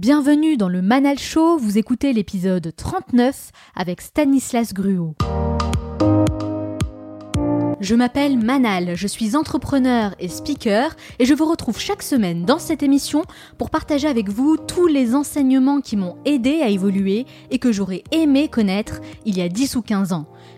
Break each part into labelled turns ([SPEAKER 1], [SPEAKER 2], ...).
[SPEAKER 1] Bienvenue dans le Manal Show, vous écoutez l'épisode 39 avec Stanislas Gruot. Je m'appelle Manal, je suis entrepreneur et speaker et je vous retrouve chaque semaine dans cette émission pour partager avec vous tous les enseignements qui m'ont aidé à évoluer et que j'aurais aimé connaître il y a 10 ou 15 ans.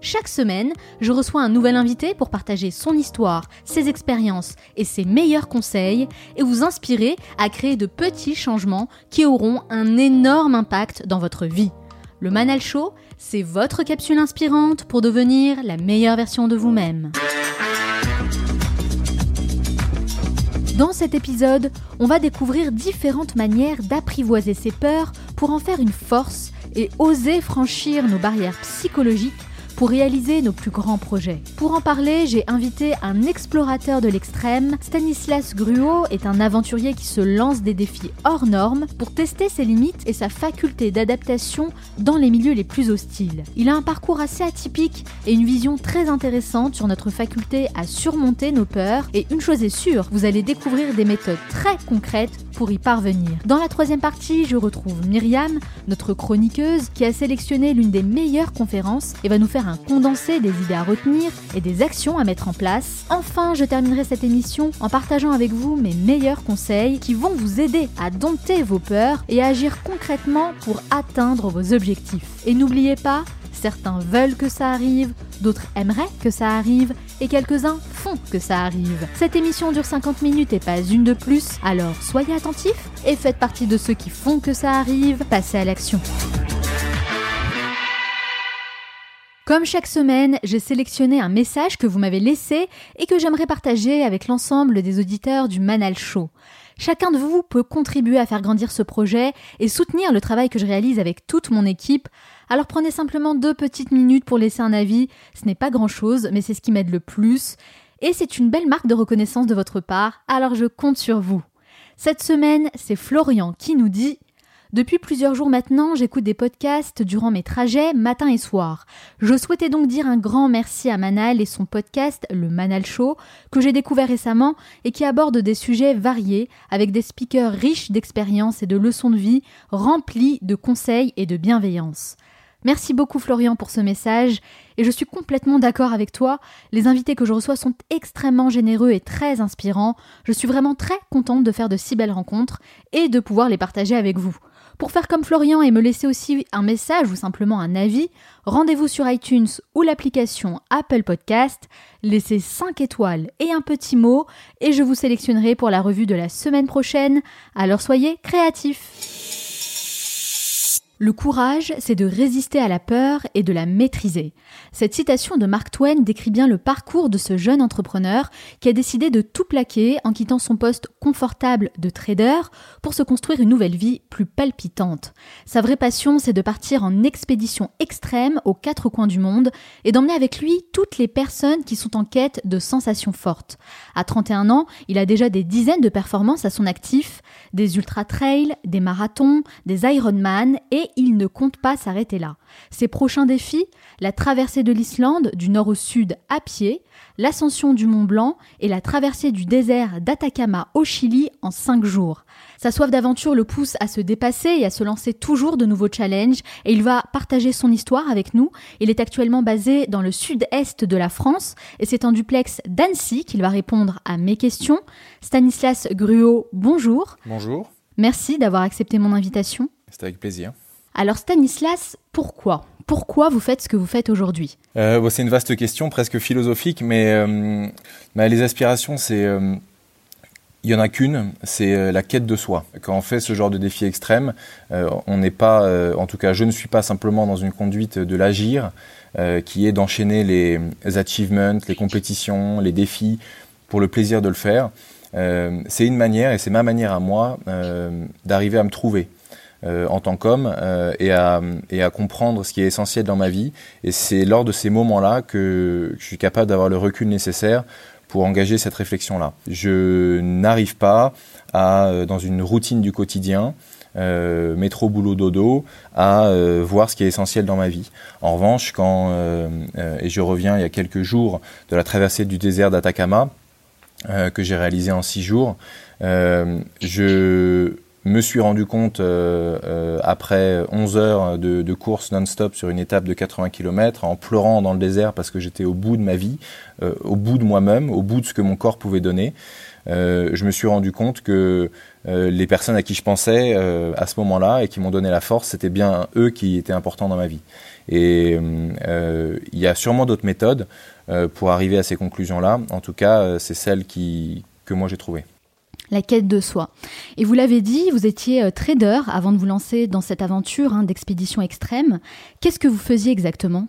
[SPEAKER 1] chaque semaine, je reçois un nouvel invité pour partager son histoire, ses expériences et ses meilleurs conseils et vous inspirer à créer de petits changements qui auront un énorme impact dans votre vie. Le Manal Show, c'est votre capsule inspirante pour devenir la meilleure version de vous-même. Dans cet épisode, on va découvrir différentes manières d'apprivoiser ses peurs pour en faire une force et oser franchir nos barrières psychologiques pour réaliser nos plus grands projets. Pour en parler, j'ai invité un explorateur de l'extrême. Stanislas Gruot est un aventurier qui se lance des défis hors normes pour tester ses limites et sa faculté d'adaptation dans les milieux les plus hostiles. Il a un parcours assez atypique et une vision très intéressante sur notre faculté à surmonter nos peurs. Et une chose est sûre, vous allez découvrir des méthodes très concrètes pour y parvenir. Dans la troisième partie, je retrouve Myriam, notre chroniqueuse, qui a sélectionné l'une des meilleures conférences et va nous faire un condensé des idées à retenir et des actions à mettre en place. Enfin, je terminerai cette émission en partageant avec vous mes meilleurs conseils qui vont vous aider à dompter vos peurs et à agir concrètement pour atteindre vos objectifs. Et n'oubliez pas, certains veulent que ça arrive, d'autres aimeraient que ça arrive et quelques-uns font que ça arrive. Cette émission dure 50 minutes et pas une de plus, alors soyez attentifs et faites partie de ceux qui font que ça arrive, passez à l'action. Comme chaque semaine, j'ai sélectionné un message que vous m'avez laissé et que j'aimerais partager avec l'ensemble des auditeurs du Manal Show. Chacun de vous peut contribuer à faire grandir ce projet et soutenir le travail que je réalise avec toute mon équipe. Alors prenez simplement deux petites minutes pour laisser un avis. Ce n'est pas grand chose, mais c'est ce qui m'aide le plus. Et c'est une belle marque de reconnaissance de votre part, alors je compte sur vous. Cette semaine, c'est Florian qui nous dit depuis plusieurs jours maintenant, j'écoute des podcasts durant mes trajets matin et soir. Je souhaitais donc dire un grand merci à Manal et son podcast Le Manal Show que j'ai découvert récemment et qui aborde des sujets variés avec des speakers riches d'expérience et de leçons de vie remplis de conseils et de bienveillance. Merci beaucoup Florian pour ce message et je suis complètement d'accord avec toi. Les invités que je reçois sont extrêmement généreux et très inspirants. Je suis vraiment très contente de faire de si belles rencontres et de pouvoir les partager avec vous. Pour faire comme Florian et me laisser aussi un message ou simplement un avis, rendez-vous sur iTunes ou l'application Apple Podcast, laissez 5 étoiles et un petit mot et je vous sélectionnerai pour la revue de la semaine prochaine. Alors soyez créatifs. Le courage, c'est de résister à la peur et de la maîtriser. Cette citation de Mark Twain décrit bien le parcours de ce jeune entrepreneur qui a décidé de tout plaquer en quittant son poste confortable de trader pour se construire une nouvelle vie plus palpitante. Sa vraie passion, c'est de partir en expédition extrême aux quatre coins du monde et d'emmener avec lui toutes les personnes qui sont en quête de sensations fortes. À 31 ans, il a déjà des dizaines de performances à son actif, des ultra-trails, des marathons, des Ironman et il ne compte pas s'arrêter là. Ses prochains défis, la traversée de l'Islande du nord au sud à pied, l'ascension du Mont Blanc et la traversée du désert d'Atacama au Chili en cinq jours. Sa soif d'aventure le pousse à se dépasser et à se lancer toujours de nouveaux challenges et il va partager son histoire avec nous. Il est actuellement basé dans le sud-est de la France et c'est en duplex d'Annecy qu'il va répondre à mes questions. Stanislas Gruot, bonjour.
[SPEAKER 2] Bonjour.
[SPEAKER 1] Merci d'avoir accepté mon invitation.
[SPEAKER 2] C'est avec plaisir.
[SPEAKER 1] Alors Stanislas, pourquoi? Pourquoi vous faites ce que vous faites aujourd'hui?
[SPEAKER 2] Euh, C'est une vaste question, presque philosophique, mais euh, bah, les aspirations. Euh, il y en a qu'une, c'est la quête de soi. Quand on fait ce genre de défi extrême, on n'est pas, en tout cas, je ne suis pas simplement dans une conduite de l'agir, qui est d'enchaîner les achievements, les compétitions, les défis pour le plaisir de le faire. c'est une manière, et c'est ma manière à moi, d'arriver à me trouver. En tant qu'homme et, à, et à comprendre ce qui est essentiel dans ma vie. Et c'est lors de ces moments-là que je suis capable d'avoir le recul nécessaire pour engager cette réflexion-là. Je n'arrive pas à, dans une routine du quotidien, euh, métro, boulot, dodo, à euh, voir ce qui est essentiel dans ma vie. En revanche, quand, euh, et je reviens il y a quelques jours de la traversée du désert d'Atacama, que j'ai réalisé en six jours, je me suis rendu compte après 11 heures de, course non-stop sur une étape de 80 km en pleurant dans le désert parce que j'étais au bout de ma vie, au bout de moi-même, au bout de ce que mon corps pouvait donner. Euh, je me suis rendu compte que euh, les personnes à qui je pensais euh, à ce moment-là et qui m'ont donné la force, c'était bien eux qui étaient importants dans ma vie. Et il y a sûrement d'autres méthodes pour arriver à ces conclusions-là. En tout cas, c'est celle que moi j'ai trouvée
[SPEAKER 1] la quête de soi. Et vous l'avez dit, vous étiez trader avant de vous lancer dans cette aventure hein, d'expédition extrême. Qu'est-ce que vous faisiez exactement?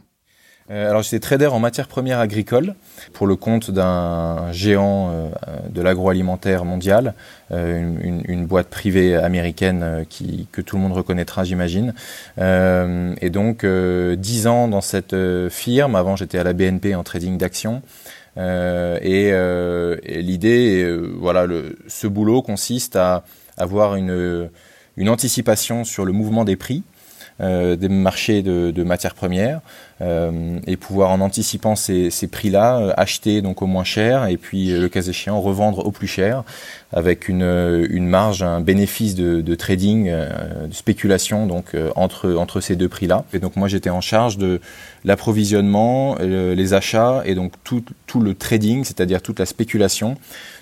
[SPEAKER 2] Euh, alors j'étais trader en matières premières agricoles pour le compte d'un géant euh, de l'agroalimentaire mondial, euh, une, boîte privée américaine qui, que tout le monde reconnaîtra j'imagine. et donc dix ans dans cette firme, avant j'étais à la BNP en trading d'actions. Et, et l'idée, voilà, le, ce boulot consiste à avoir une, une anticipation sur le mouvement des prix euh, des marchés de, de matières premières euh, et pouvoir en anticipant ces, ces prix-là euh, acheter donc au moins cher et puis le cas échéant revendre au plus cher avec une, une marge, un bénéfice de, de trading, de spéculation donc entre entre ces deux prix-là. Et donc moi j'étais en charge de l'approvisionnement, les achats et donc tout, tout le trading, c'est-à-dire toute la spéculation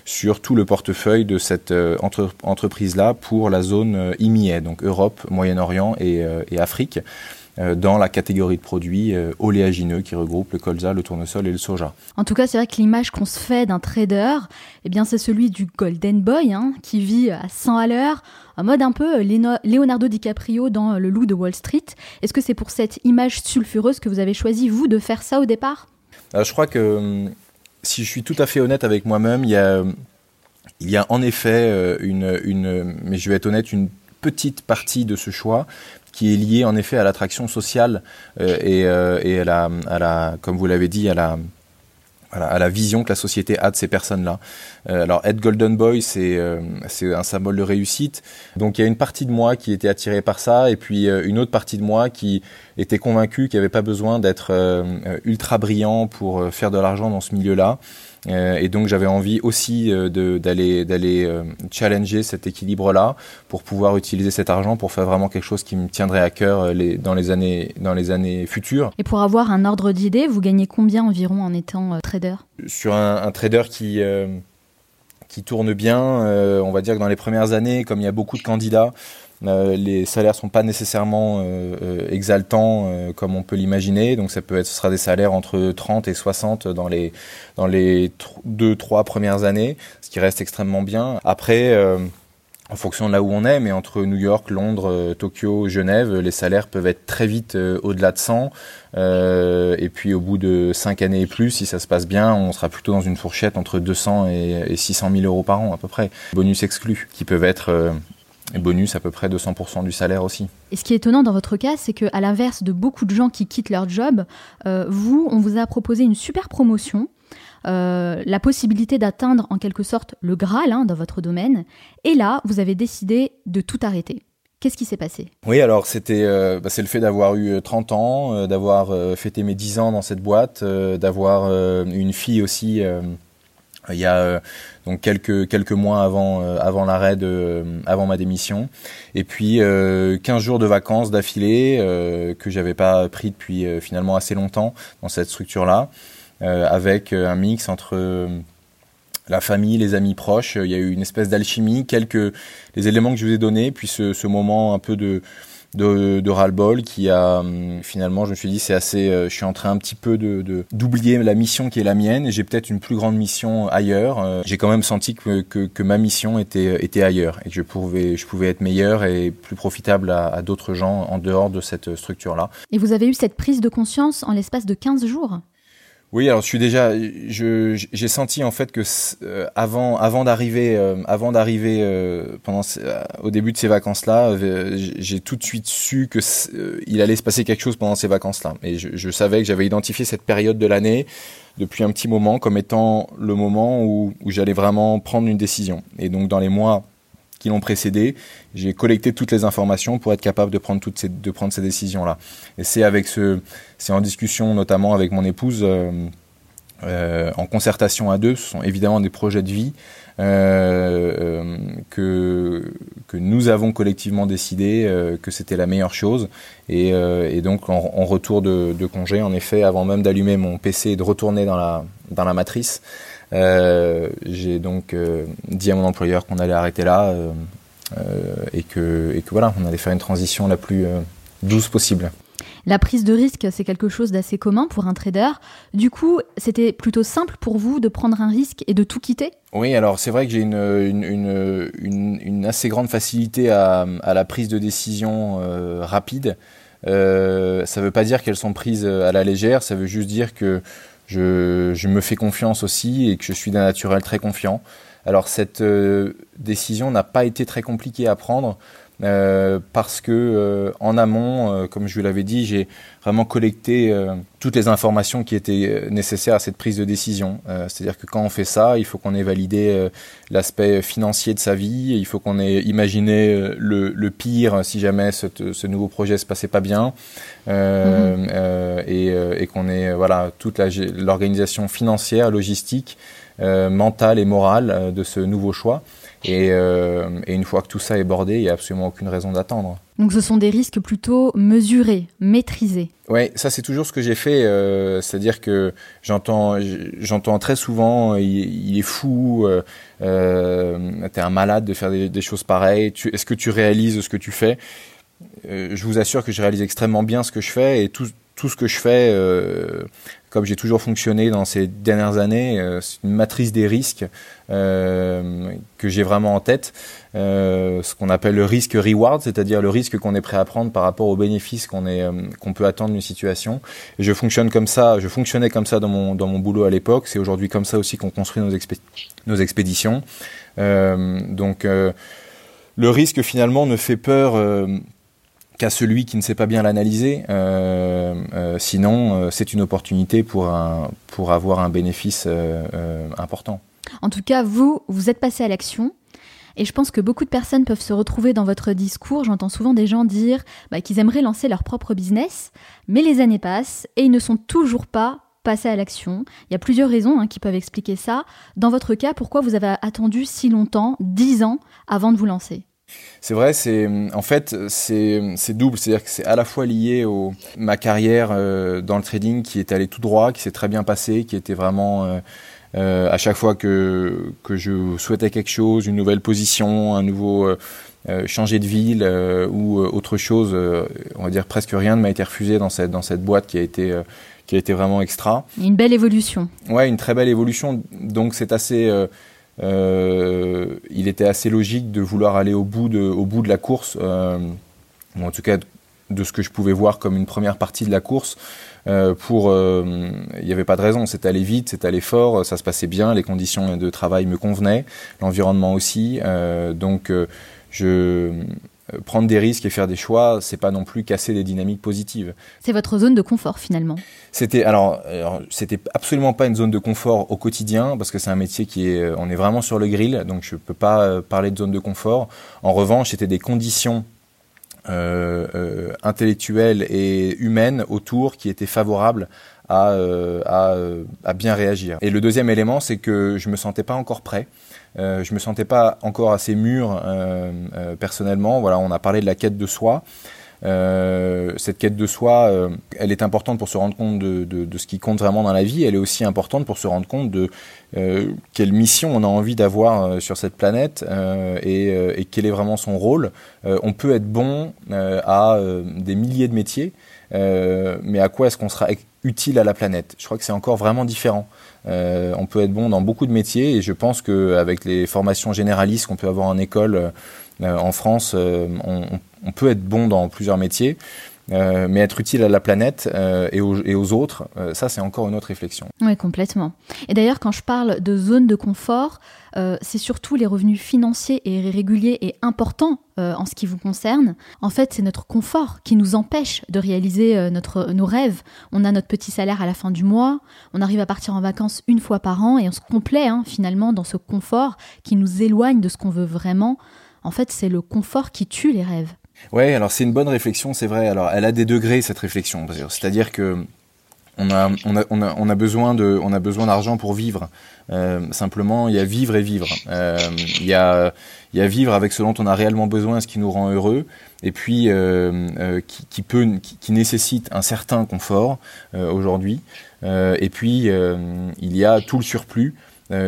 [SPEAKER 2] sur tout le portefeuille de cette entre, entreprise-là pour la zone IMIA, donc Europe, Moyen-Orient et, et Afrique euh, dans la catégorie de produits euh, oléagineux qui regroupent le colza, le tournesol et le soja.
[SPEAKER 1] En tout cas, c'est vrai que l'image qu'on se fait d'un trader, eh bien, c'est celui du Golden Boy, hein, qui vit à 100 à l'heure, en mode un peu Leonardo DiCaprio dans Le Loup de Wall Street. Est-ce que c'est pour cette image sulfureuse que vous avez choisi, vous, de faire ça au départ?
[SPEAKER 2] Euh, Je crois que, si je suis tout à fait honnête avec moi-même, il y a, il y a en effet une, une, mais je vais être honnête, une petite partie de ce choix qui est lié en effet à l'attraction sociale euh, et, euh, et à la, comme vous l'avez dit, à la, à la vision que la société a de ces personnes-là. Euh, alors être Golden Boy, c'est c'est un symbole de réussite. Donc il y a une partie de moi qui était attirée par ça, et puis une autre partie de moi qui était convaincue qu'il n'y avait pas besoin d'être ultra brillant pour faire de l'argent dans ce milieu-là. Euh, et donc j'avais envie aussi euh, d'aller d'aller euh, challenger cet équilibre-là pour pouvoir utiliser cet argent pour faire vraiment quelque chose qui me tiendrait à cœur les, dans les années dans les années futures.
[SPEAKER 1] Et pour avoir un ordre d'idée, vous gagnez combien environ en étant trader?
[SPEAKER 2] Sur un, un, trader qui qui tourne bien, on va dire que dans les premières années, comme il y a beaucoup de candidats, les salaires sont pas nécessairement euh, euh, exaltants comme on peut l'imaginer, donc ça peut être, ce sera des salaires entre 30 et 60 dans les dans les deux trois premières années, ce qui reste extrêmement bien. Après en fonction de là où on est, mais entre New York, Londres, Tokyo, Genève, les salaires peuvent être très vite au-delà de 100. Euh, et puis au bout de 5 années et plus, si ça se passe bien, on sera plutôt dans une fourchette entre 200 et, et 600 000 euros par an à peu près. Bonus exclus, qui peuvent être et bonus à peu près 200% du salaire aussi.
[SPEAKER 1] Et ce qui est étonnant dans votre cas, c'est qu'à l'inverse de beaucoup de gens qui quittent leur job, euh, vous, on vous a proposé une super promotion, euh, la possibilité d'atteindre en quelque sorte le Graal hein, dans votre domaine, et là, vous avez décidé de tout arrêter. Qu'est-ce qui s'est passé?
[SPEAKER 2] Oui, alors c'était euh, bah, c'est le fait d'avoir eu 30 ans, d'avoir fêté mes 10 ans dans cette boîte, d'avoir une fille aussi il y a euh, donc quelques quelques mois avant euh, avant l'arrêt de euh, avant ma démission. Et puis 15 jours de vacances d'affilée que j'avais pas pris depuis finalement assez longtemps dans cette structure là avec un mix entre la famille, les amis proches, il y a eu une espèce d'alchimie, quelques les éléments que je vous ai donnés, puis ce, ce moment un peu de de, de ras-le-bol qui a hum, finalement je me suis dit c'est assez euh, je suis en train un petit peu de d'oublier la mission qui est la mienne et j'ai peut-être une plus grande mission ailleurs. Euh, j'ai quand même senti que, que, que, ma mission était était ailleurs et que je pouvais je pouvais être meilleur et plus profitable à, à d'autres gens en dehors de cette structure là
[SPEAKER 1] et vous avez eu cette prise de conscience en l'espace de 15 jours?
[SPEAKER 2] Oui, alors je suis déjà, j'ai senti en fait que euh, avant, avant d'arriver, euh, avant d'arriver euh, pendant, au début de ces vacances-là, j'ai tout de suite su que il allait se passer quelque chose pendant ces vacances-là. Et je, je, savais que j'avais identifié cette période de l'année depuis un petit moment comme étant le moment où, où j'allais vraiment prendre une décision. Et donc dans les mois qui l'ont précédé. J'ai collecté toutes les informations pour être capable de prendre toutes ces, de prendre ces décisions-là. Et c'est avec ce, c'est en discussion notamment avec mon épouse, euh, euh, en concertation à deux. Ce sont évidemment des projets de vie euh, euh que que nous avons collectivement décidé euh, que c'était la meilleure chose. Et, et donc en, en retour de, de, congé, en effet, avant même d'allumer mon PC et de retourner dans la dans la matrice. Euh, j'ai donc euh, dit à mon employeur qu'on allait arrêter là euh, et, que, et que voilà, on allait faire une transition la plus douce possible.
[SPEAKER 1] La prise de risque, c'est quelque chose d'assez commun pour un trader. Du coup, c'était plutôt simple pour vous de prendre un risque et de tout quitter?
[SPEAKER 2] Oui, alors c'est vrai que j'ai une, une, une, une, assez grande facilité à, à la prise de décision euh, rapide. Euh, ça ne veut pas dire qu'elles sont prises à la légère, ça veut juste dire que je, je, me fais confiance aussi et que je suis d'un naturel très confiant. Alors cette euh, décision n'a pas été très compliquée à prendre euh, parce que euh, en amont, euh, comme je vous l'avais dit, j'ai vraiment collecté toutes les informations qui étaient nécessaires à cette prise de décision. C'est-à-dire que quand on fait ça, il faut qu'on ait validé l'aspect financier de sa vie, il faut qu'on ait imaginé le, le, pire si jamais ce, ce, nouveau projet se passait pas bien, mmh. et, et qu'on ait voilà toute l'organisation financière, logistique, mentale et morale de ce nouveau choix. Et, euh, et, une fois que tout ça est bordé, il n'y a absolument aucune raison d'attendre.
[SPEAKER 1] Donc ce sont des risques plutôt mesurés, maîtrisés.
[SPEAKER 2] Oui, ça c'est toujours ce que j'ai fait. Euh, C'est-à-dire que j'entends, j'entends très souvent, il, il est fou, euh, euh, t'es un malade de faire des, des choses pareilles. Est-ce que tu réalises ce que tu fais? Je vous assure que je réalise extrêmement bien ce que je fais et tout, tout ce que je fais, euh, comme j'ai toujours fonctionné dans ces dernières années, euh, c'est une matrice des risques euh, que j'ai vraiment en tête, euh, ce qu'on appelle le risque reward, c'est-à-dire le risque qu'on est prêt à prendre par rapport aux bénéfices qu'on qu'on peut attendre d'une situation. Je fonctionne comme ça, je fonctionnais comme ça dans mon boulot à l'époque. C'est aujourd'hui comme ça aussi qu'on construit nos, expé nos expéditions. donc le risque finalement ne fait peur qu'à celui qui ne sait pas bien l'analyser. Euh, euh, sinon, euh, c'est une opportunité pour, avoir un bénéfice euh, euh, important.
[SPEAKER 1] En tout cas, vous, vous êtes passé à l'action. Et je pense que beaucoup de personnes peuvent se retrouver dans votre discours. J'entends souvent des gens dire bah, qu'ils aimeraient lancer leur propre business, mais les années passent et ils ne sont toujours pas passés à l'action. Il y a plusieurs raisons hein, qui peuvent expliquer ça. Dans votre cas, pourquoi vous avez attendu si longtemps, dix ans, avant de vous lancer?
[SPEAKER 2] C'est vrai, c'est en fait c'est double, c'est-à-dire que c'est à la fois lié au ma carrière euh, dans le trading qui est allée tout droit, qui s'est très bien passée, qui était vraiment euh, euh, à chaque fois que que je souhaitais quelque chose, une nouvelle position, un nouveau changer de ville ou autre chose, on va dire presque rien ne m'a été refusé dans cette dans cette boîte qui a été qui a été vraiment extra.
[SPEAKER 1] Une belle évolution.
[SPEAKER 2] Ouais, une très belle évolution. Donc c'est assez euh, il était assez logique de vouloir aller au bout de, au bout de la course, euh, ou en tout cas de ce que je pouvais voir comme une première partie de la course. Euh, pour, il n'y avait pas de raison, c'était allé vite, c'était allé fort, ça se passait bien, les conditions de travail me convenaient, l'environnement aussi. donc je euh, prendre des risques et faire des choix, c'est pas non plus casser des dynamiques positives.
[SPEAKER 1] C'est votre zone de confort finalement.
[SPEAKER 2] C'était alors, alors c'était absolument pas une zone de confort au quotidien parce que c'est un métier qui est, on est vraiment sur le grill, donc je peux pas euh, parler de zone de confort. En revanche, c'était des conditions euh, euh, intellectuelles et humaines autour qui étaient favorables à, euh, à, à, bien réagir. Et le deuxième élément, c'est que je me sentais pas encore prêt. Euh, je me sentais pas encore assez mûr euh, euh, personnellement. Voilà, on a parlé de la quête de soi. Euh, cette quête de soi, euh, elle est importante pour se rendre compte de, de, de, ce qui compte vraiment dans la vie. Elle est aussi importante pour se rendre compte de euh, quelle mission on a envie d'avoir sur cette planète et, et, quel est vraiment son rôle. on peut être bon à des milliers de métiers, mais à quoi est-ce qu'on sera utile à la planète? Je crois que c'est encore vraiment différent. Euh, on peut être bon dans beaucoup de métiers et je pense qu'avec les formations généralistes qu'on peut avoir en école euh, en France, euh, on, peut être bon dans plusieurs métiers. mais être utile à la planète et aux, autres, ça c'est encore une autre réflexion.
[SPEAKER 1] Oui, complètement. Et d'ailleurs, quand je parle de zone de confort, euh, c'est surtout les revenus financiers et réguliers et importants euh, en ce qui vous concerne. En fait, c'est notre confort qui nous empêche de réaliser euh, notre, nos rêves. On a notre petit salaire à la fin du mois, on arrive à partir en vacances une fois par an et on se complaît hein, finalement dans ce confort qui nous éloigne de ce qu'on veut vraiment. En fait, c'est le confort qui tue les rêves.
[SPEAKER 2] Ouais, alors c'est une bonne réflexion, c'est vrai. Alors, elle a des degrés cette réflexion, c'est-à-dire que on a, besoin de, on a besoin d'argent pour vivre. Euh, simplement, il y a vivre et vivre. Euh, il y a, vivre avec ce dont on a réellement besoin, ce qui nous rend heureux, et puis euh, qui, peut, qui, nécessite un certain confort aujourd'hui. Et puis il y a tout le surplus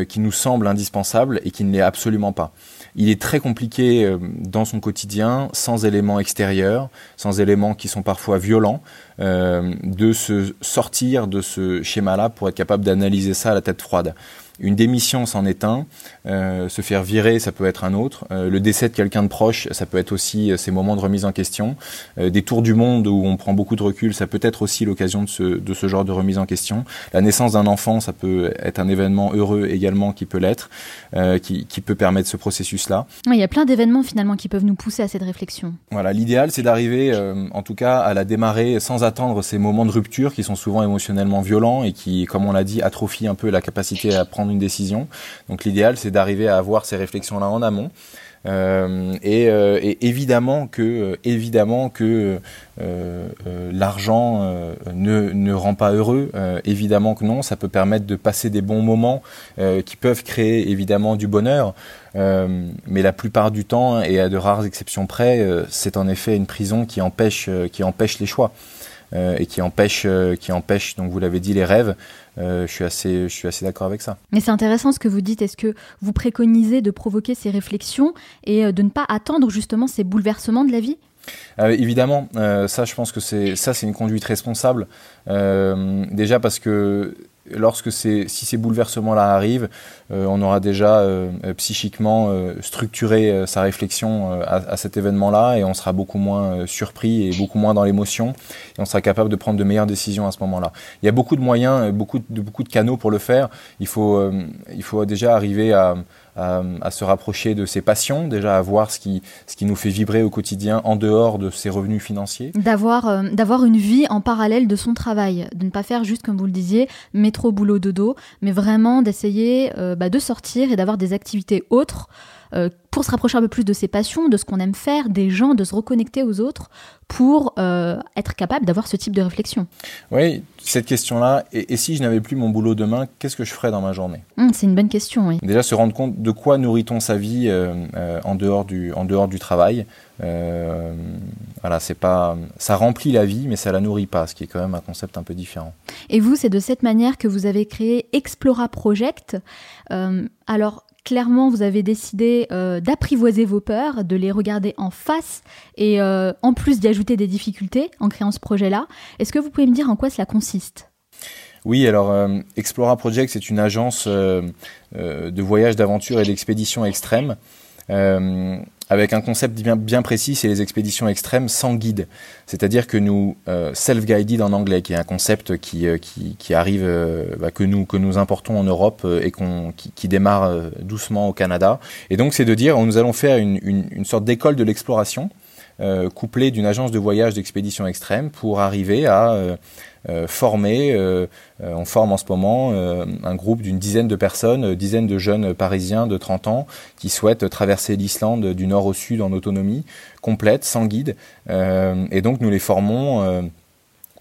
[SPEAKER 2] qui nous semble indispensable et qui ne l'est absolument pas il est très compliqué euh, dans son quotidien, sans éléments extérieurs, sans éléments qui sont parfois violents, euh, de se sortir de ce schéma-là pour être capable d'analyser ça à la tête froide. Une démission, c'en est un. Euh, se faire virer, ça peut être un autre. Euh, le décès de quelqu'un de proche, ça peut être aussi euh, ces moments de remise en question. Des tours du monde où on prend beaucoup de recul, ça peut être aussi l'occasion de ce, de ce genre de remise en question. La naissance d'un enfant, ça peut être un événement heureux également qui peut l'être, qui, qui, peut permettre ce processus-là.
[SPEAKER 1] Il y a plein d'événements finalement qui peuvent nous pousser à cette réflexion.
[SPEAKER 2] Voilà, l'idéal, c'est d'arriver, en tout cas, à la démarrer sans attendre ces moments de rupture qui sont souvent émotionnellement violents et qui, comme on l'a dit, atrophient un peu la capacité à prendre une décision. Donc l'idéal, c'est d'arriver à avoir ces réflexions-là en amont. Euh, et, euh, et, évidemment que, euh, évidemment que l'argent ne, ne rend pas heureux. évidemment que non, ça peut permettre de passer des bons moments qui peuvent créer évidemment du bonheur. mais la plupart du temps, et à de rares exceptions près, c'est en effet une prison qui empêche, qui empêche les choix. Et qui empêche, qui empêche, donc vous l'avez dit, les rêves. Euh, je suis assez, je suis assez d'accord avec ça.
[SPEAKER 1] Mais c'est intéressant ce que vous dites. Est-ce que vous préconisez de provoquer ces réflexions et de ne pas attendre justement ces bouleversements de la vie?
[SPEAKER 2] Euh, évidemment, euh, ça, je pense que c'est ça, c'est une conduite responsable. Euh, déjà parce que lorsque si ces bouleversements-là arrivent, euh, on aura déjà euh, psychiquement euh, structuré sa réflexion à, à, cet événement-là et on sera beaucoup moins surpris et beaucoup moins dans l'émotion et on sera capable de prendre de meilleures décisions à ce moment-là. Il y a beaucoup de moyens, beaucoup de, beaucoup de canaux pour le faire. Il faut, il faut déjà arriver à à, à, se rapprocher de ses passions, déjà à voir ce qui, ce qui nous fait vibrer au quotidien en dehors de ses revenus financiers.
[SPEAKER 1] D'avoir euh, une vie en parallèle de son travail, de ne pas faire juste comme vous le disiez, métro, boulot, dodo, mais vraiment d'essayer euh, bah, de sortir et d'avoir des activités autres euh, pour se rapprocher un peu plus de ses passions, de ce qu'on aime faire, des gens, de se reconnecter aux autres, pour euh, être capable d'avoir ce type de réflexion.
[SPEAKER 2] Oui, cette question-là, et, et, si je n'avais plus mon boulot demain, qu'est-ce que je ferais dans ma journée?
[SPEAKER 1] Mmh, C'est une bonne question, oui.
[SPEAKER 2] Déjà se rendre compte de quoi nourrit-on sa vie euh, en, dehors du, en dehors du travail. Voilà, c'est pas, ça remplit la vie, mais ça la nourrit pas, ce qui est quand même un concept un peu différent.
[SPEAKER 1] Et vous, c'est de cette manière que vous avez créé Explora Project. Alors, clairement, vous avez décidé euh, d'apprivoiser vos peurs, de les regarder en face et euh, en plus d'y ajouter des difficultés en créant ce projet-là. Est-ce que vous pouvez me dire en quoi cela consiste?
[SPEAKER 2] Oui, alors euh, Explora Project, c'est une agence de voyage, d'aventure et d'expédition extrême avec un concept bien, bien précis, c'est les expéditions extrêmes sans guide. C'est-à-dire que nous, euh, self-guided en anglais, qui est un concept qui, euh, qui, qui, arrive, euh, bah, que, nous, que nous importons en Europe euh, et qu'on, qui, qui, démarre euh, doucement au Canada. Et donc c'est de dire, nous allons faire une, une, une sorte d'école de l'exploration, couplée d'une agence de voyage d'expédition extrême, pour arriver à euh, formés. Euh, euh, on forme en ce moment un groupe d'une dizaine de personnes, dizaines de jeunes parisiens de 30 ans qui souhaitent traverser l'Islande du nord au sud en autonomie complète, sans guide. et donc nous les formons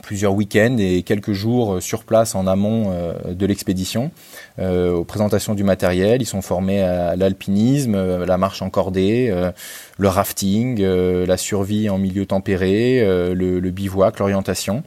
[SPEAKER 2] plusieurs week-ends et quelques jours sur place en amont de l'expédition, aux présentations du matériel. Ils sont formés à l'alpinisme, la marche en cordée, le rafting, la survie en milieu tempéré, le, bivouac, l'orientation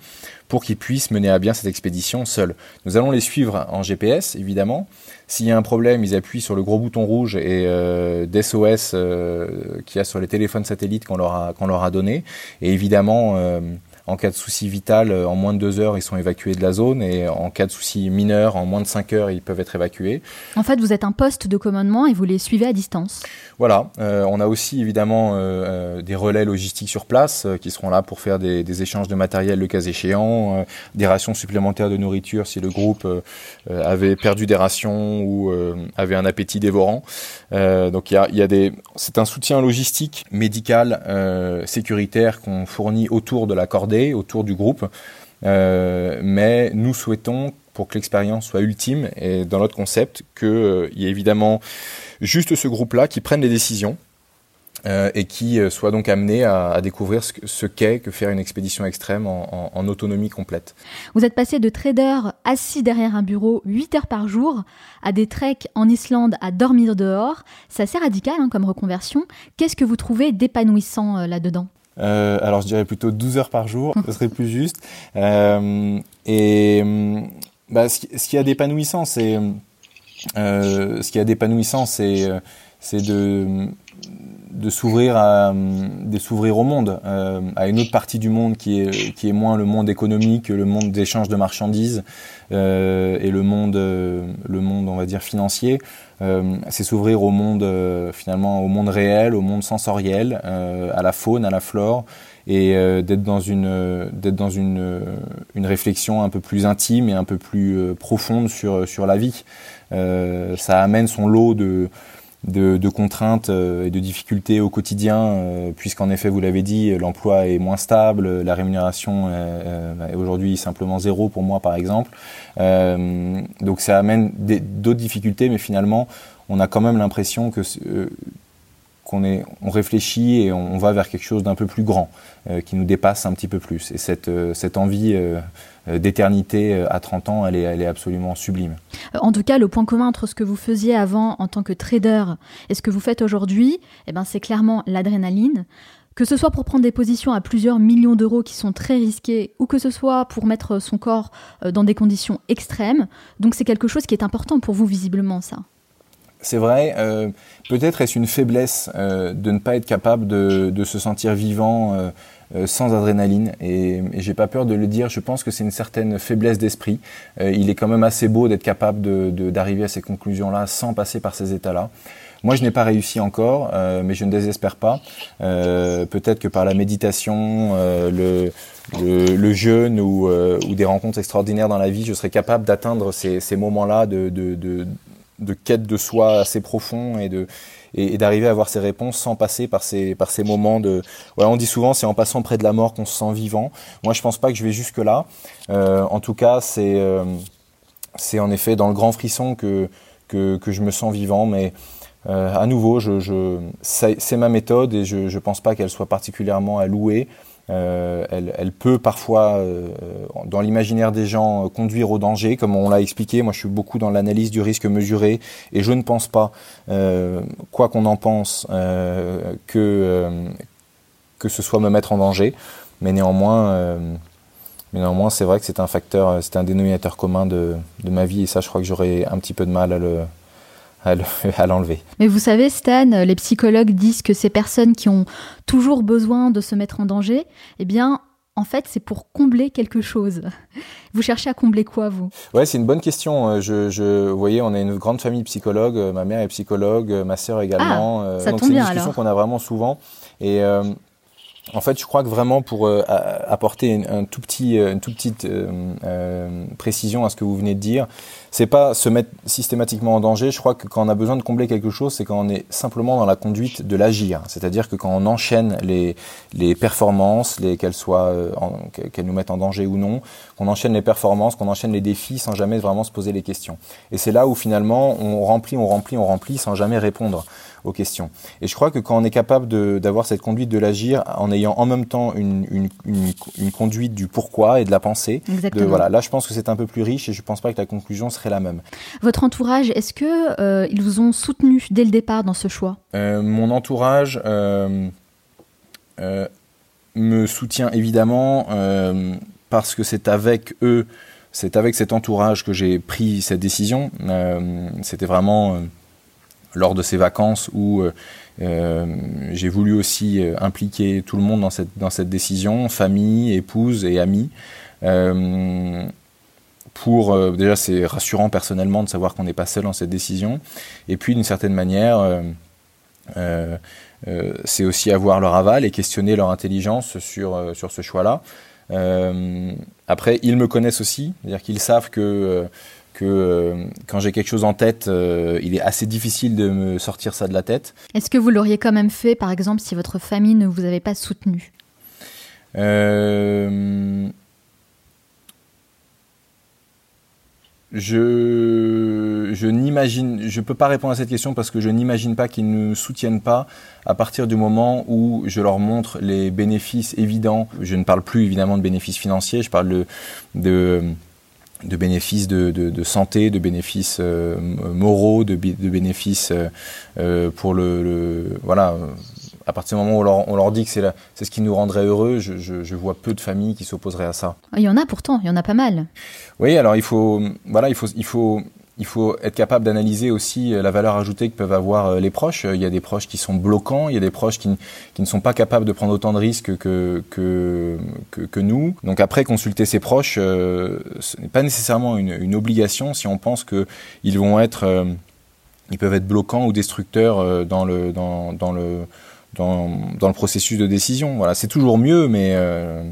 [SPEAKER 2] pour qu'ils puissent mener à bien cette expédition seuls. Nous allons les suivre en GPS, évidemment. S'il y a un problème, ils appuient sur le gros bouton rouge et euh, d'SOS euh, qu'il y a sur les téléphones satellites qu'on leur a, qu'on leur a donné. Et évidemment, euh, en cas de souci vital, en moins de deux heures, ils sont évacués de la zone et en cas de souci mineur, en moins de cinq heures, ils peuvent être évacués.
[SPEAKER 1] En fait, vous êtes un poste de commandement et vous les suivez à distance.
[SPEAKER 2] Voilà, on a aussi évidemment des relais logistiques sur place qui seront là pour faire des, des, échanges de matériel le cas échéant, des rations supplémentaires de nourriture si le groupe avait perdu des rations ou avait un appétit dévorant. donc il y a, y a des, c'est un soutien logistique, médical, euh, sécuritaire qu'on fournit autour de la cordée, autour du groupe. Euh, mais nous souhaitons, pour que l'expérience soit ultime, et dans notre concept, qu'il euh, y ait évidemment juste ce groupe-là qui prenne les décisions euh, et qui soit donc amené à, découvrir ce, qu'est que faire une expédition extrême en, autonomie complète.
[SPEAKER 1] Vous êtes passé de trader assis derrière un bureau 8 heures par jour à des treks en Islande à dormir dehors. C'est assez radical hein, comme reconversion. Qu'est-ce que vous trouvez d'épanouissant euh,
[SPEAKER 2] alors je dirais plutôt 12 heures par jour, ce serait plus juste. et bah, ce, ce qui a d'épanouissant, c'est ce qui a d'épanouissant, c'est c'est de de s'ouvrir à de s'ouvrir au monde euh, à une autre partie du monde qui est qui est moins le monde économique le monde d'échange de marchandises euh, et le monde euh, le monde on va dire financier. C'est s'ouvrir au monde finalement au monde réel au monde sensoriel à la faune à la flore et d'être dans une d'être dans une une réflexion un peu plus intime et un peu plus profonde sur sur la vie. Ça amène son lot de de, contraintes euh, et de difficultés au quotidien, euh, puisqu'en effet, vous l'avez dit, l'emploi est moins stable, la rémunération est, aujourd'hui simplement zéro pour moi, par exemple. Euh, donc ça amène d'autres difficultés, mais finalement, on a quand même l'impression que qu'on est, on réfléchit et on, va vers quelque chose d'un peu plus grand, qui nous dépasse un petit peu plus. Et cette, cette envie euh, d'éternité euh, à 30 ans, elle est, elle est absolument sublime.
[SPEAKER 1] Euh, en tout cas, le point commun entre ce que vous faisiez avant en tant que trader et ce que vous faites aujourd'hui, eh ben, c'est clairement l'adrénaline. Que ce soit pour prendre des positions à plusieurs millions d'euros qui sont très risquées, ou que ce soit pour mettre son corps dans des conditions extrêmes. Donc c'est quelque chose qui est important pour vous visiblement, ça.
[SPEAKER 2] C'est vrai, peut-être est-ce une faiblesse de ne pas être capable de, de se sentir vivant euh, sans adrénaline. Et, j'ai pas peur de le dire, je pense que c'est une certaine faiblesse d'esprit. Euh, il est quand même assez beau d'être capable d'arriver à ces conclusions-là sans passer par ces états-là. Moi, je n'ai pas réussi encore, euh, mais je ne désespère pas. Euh, Peut-être que par la méditation, euh, le, jeûne ou, des rencontres extraordinaires dans la vie, je serai capable d'atteindre ces, moments-là de, de, quête de soi assez profond et de, et, d'arriver à avoir ces réponses sans passer par ces, par ces moments de... On dit souvent c'est en passant près de la mort qu'on se sent vivant. Moi, je pense pas que je vais jusque là. Euh, en tout cas, c'est euh, c'est en effet dans le grand frisson que que, je me sens vivant, mais euh, à nouveau, je, je c'est ma méthode et je ne pense pas qu'elle soit particulièrement à louer. Euh, elle, peut parfois, euh, dans l'imaginaire des gens, conduire au danger, comme on l'a expliqué. Moi, je suis beaucoup dans l'analyse du risque mesuré, et je ne pense pas, euh, quoi qu'on en pense, euh, que euh, que ce soit me mettre en danger. Mais néanmoins, mais néanmoins, c'est vrai que c'est un facteur, c'est un dénominateur commun de, de ma vie, et ça, je crois que j'aurais un petit peu de mal à le à l'enlever.
[SPEAKER 1] Mais vous savez, Stan, les psychologues disent que ces personnes qui ont toujours besoin de se mettre en danger, eh bien, en fait, c'est pour combler quelque chose. Vous cherchez à combler quoi, vous?
[SPEAKER 2] Ouais, c'est une bonne question. Euh, je, je, vous voyez, on est une grande famille psychologue. Euh, ma mère est psychologue, euh, ma sœur également.
[SPEAKER 1] Ah, ça donc c'est une
[SPEAKER 2] discussion qu'on a vraiment souvent. Et en fait, je crois que vraiment pour euh, apporter un, tout petit, une toute petite euh, précision à ce que vous venez de dire, c'est pas se mettre systématiquement en danger. Je crois que quand on a besoin de combler quelque chose, c'est quand on est simplement dans la conduite de l'agir. C'est-à-dire que quand on enchaîne les, les performances, les, qu'elles soient, qu'elles nous mettent en danger ou non, qu'on enchaîne les performances, qu'on enchaîne les défis sans jamais vraiment se poser les questions. Et c'est là où finalement on remplit, on remplit, on remplit sans jamais répondre aux questions. Et je crois que quand on est capable d'avoir cette conduite de l'agir en ayant en même temps une, une, une, une, conduite du pourquoi et de la pensée, de, voilà, là je pense que c'est un peu plus riche et je pense pas que la conclusion serait la même.
[SPEAKER 1] Votre entourage, est-ce que euh, ils vous ont soutenu dès le départ dans ce choix?
[SPEAKER 2] Euh, Mon entourage euh, me soutient évidemment parce que c'est avec eux, c'est avec cet entourage que j'ai pris cette décision. C'était vraiment lors de ces vacances où j'ai voulu aussi impliquer tout le monde dans cette, dans cette décision, famille, épouse et amis. Pour déjà c'est rassurant personnellement de savoir qu'on n'est pas seul dans cette décision et puis d'une certaine manière c'est aussi avoir leur aval et questionner leur intelligence sur, sur ce choix-là. Euh, après, ils me connaissent aussi, c'est-à-dire qu'ils savent que, euh, que euh, quand j'ai quelque chose en tête, il est assez difficile de me sortir ça de la tête.
[SPEAKER 1] Est-ce que vous l'auriez quand même fait, par exemple, si votre famille ne vous avait pas soutenu?
[SPEAKER 2] Je, je n'imagine, je peux pas répondre à cette question parce que je n'imagine pas qu'ils ne soutiennent pas à partir du moment où je leur montre les bénéfices évidents. Je ne parle plus évidemment de bénéfices financiers, je parle de, de bénéfices de, de, santé, de bénéfices euh, moraux, de, de bénéfices euh, euh pour le, voilà à partir du moment où on leur, on leur dit que c'est ce qui nous rendrait heureux, je, je, je, vois peu de familles qui s'opposeraient à ça.
[SPEAKER 1] Il y en a pourtant, il y en a pas mal.
[SPEAKER 2] Oui, alors il faut, voilà, il faut, il faut, il faut être capable d'analyser aussi euh, la valeur ajoutée que peuvent avoir euh, les proches. Il y a des proches qui sont bloquants, il y a des proches qui, qui ne sont pas capables de prendre autant de risques que, que, que, que nous. Donc après, consulter ses proches, euh, ce n'est pas nécessairement une, une, obligation si on pense qu'ils vont être, euh, ils peuvent être bloquants ou destructeurs euh, dans le, dans, dans le, dans, dans, le processus de décision. Voilà, c'est toujours mieux, mais euh,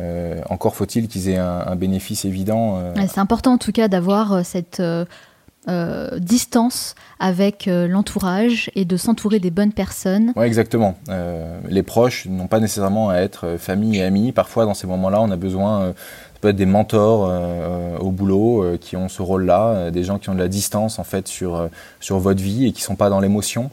[SPEAKER 2] euh, encore faut-il qu'ils aient un, un, bénéfice évident.
[SPEAKER 1] Euh. C'est important en tout cas d'avoir cette euh, distance avec l'entourage et de s'entourer des bonnes personnes.
[SPEAKER 2] Oui, exactement. les proches n'ont pas nécessairement à être famille et amis. Parfois, dans ces moments-là, on a besoin peut être des mentors euh, au boulot euh, qui ont ce rôle-là, euh, des gens qui ont de la distance en fait sur sur votre vie et qui sont pas dans l'émotion.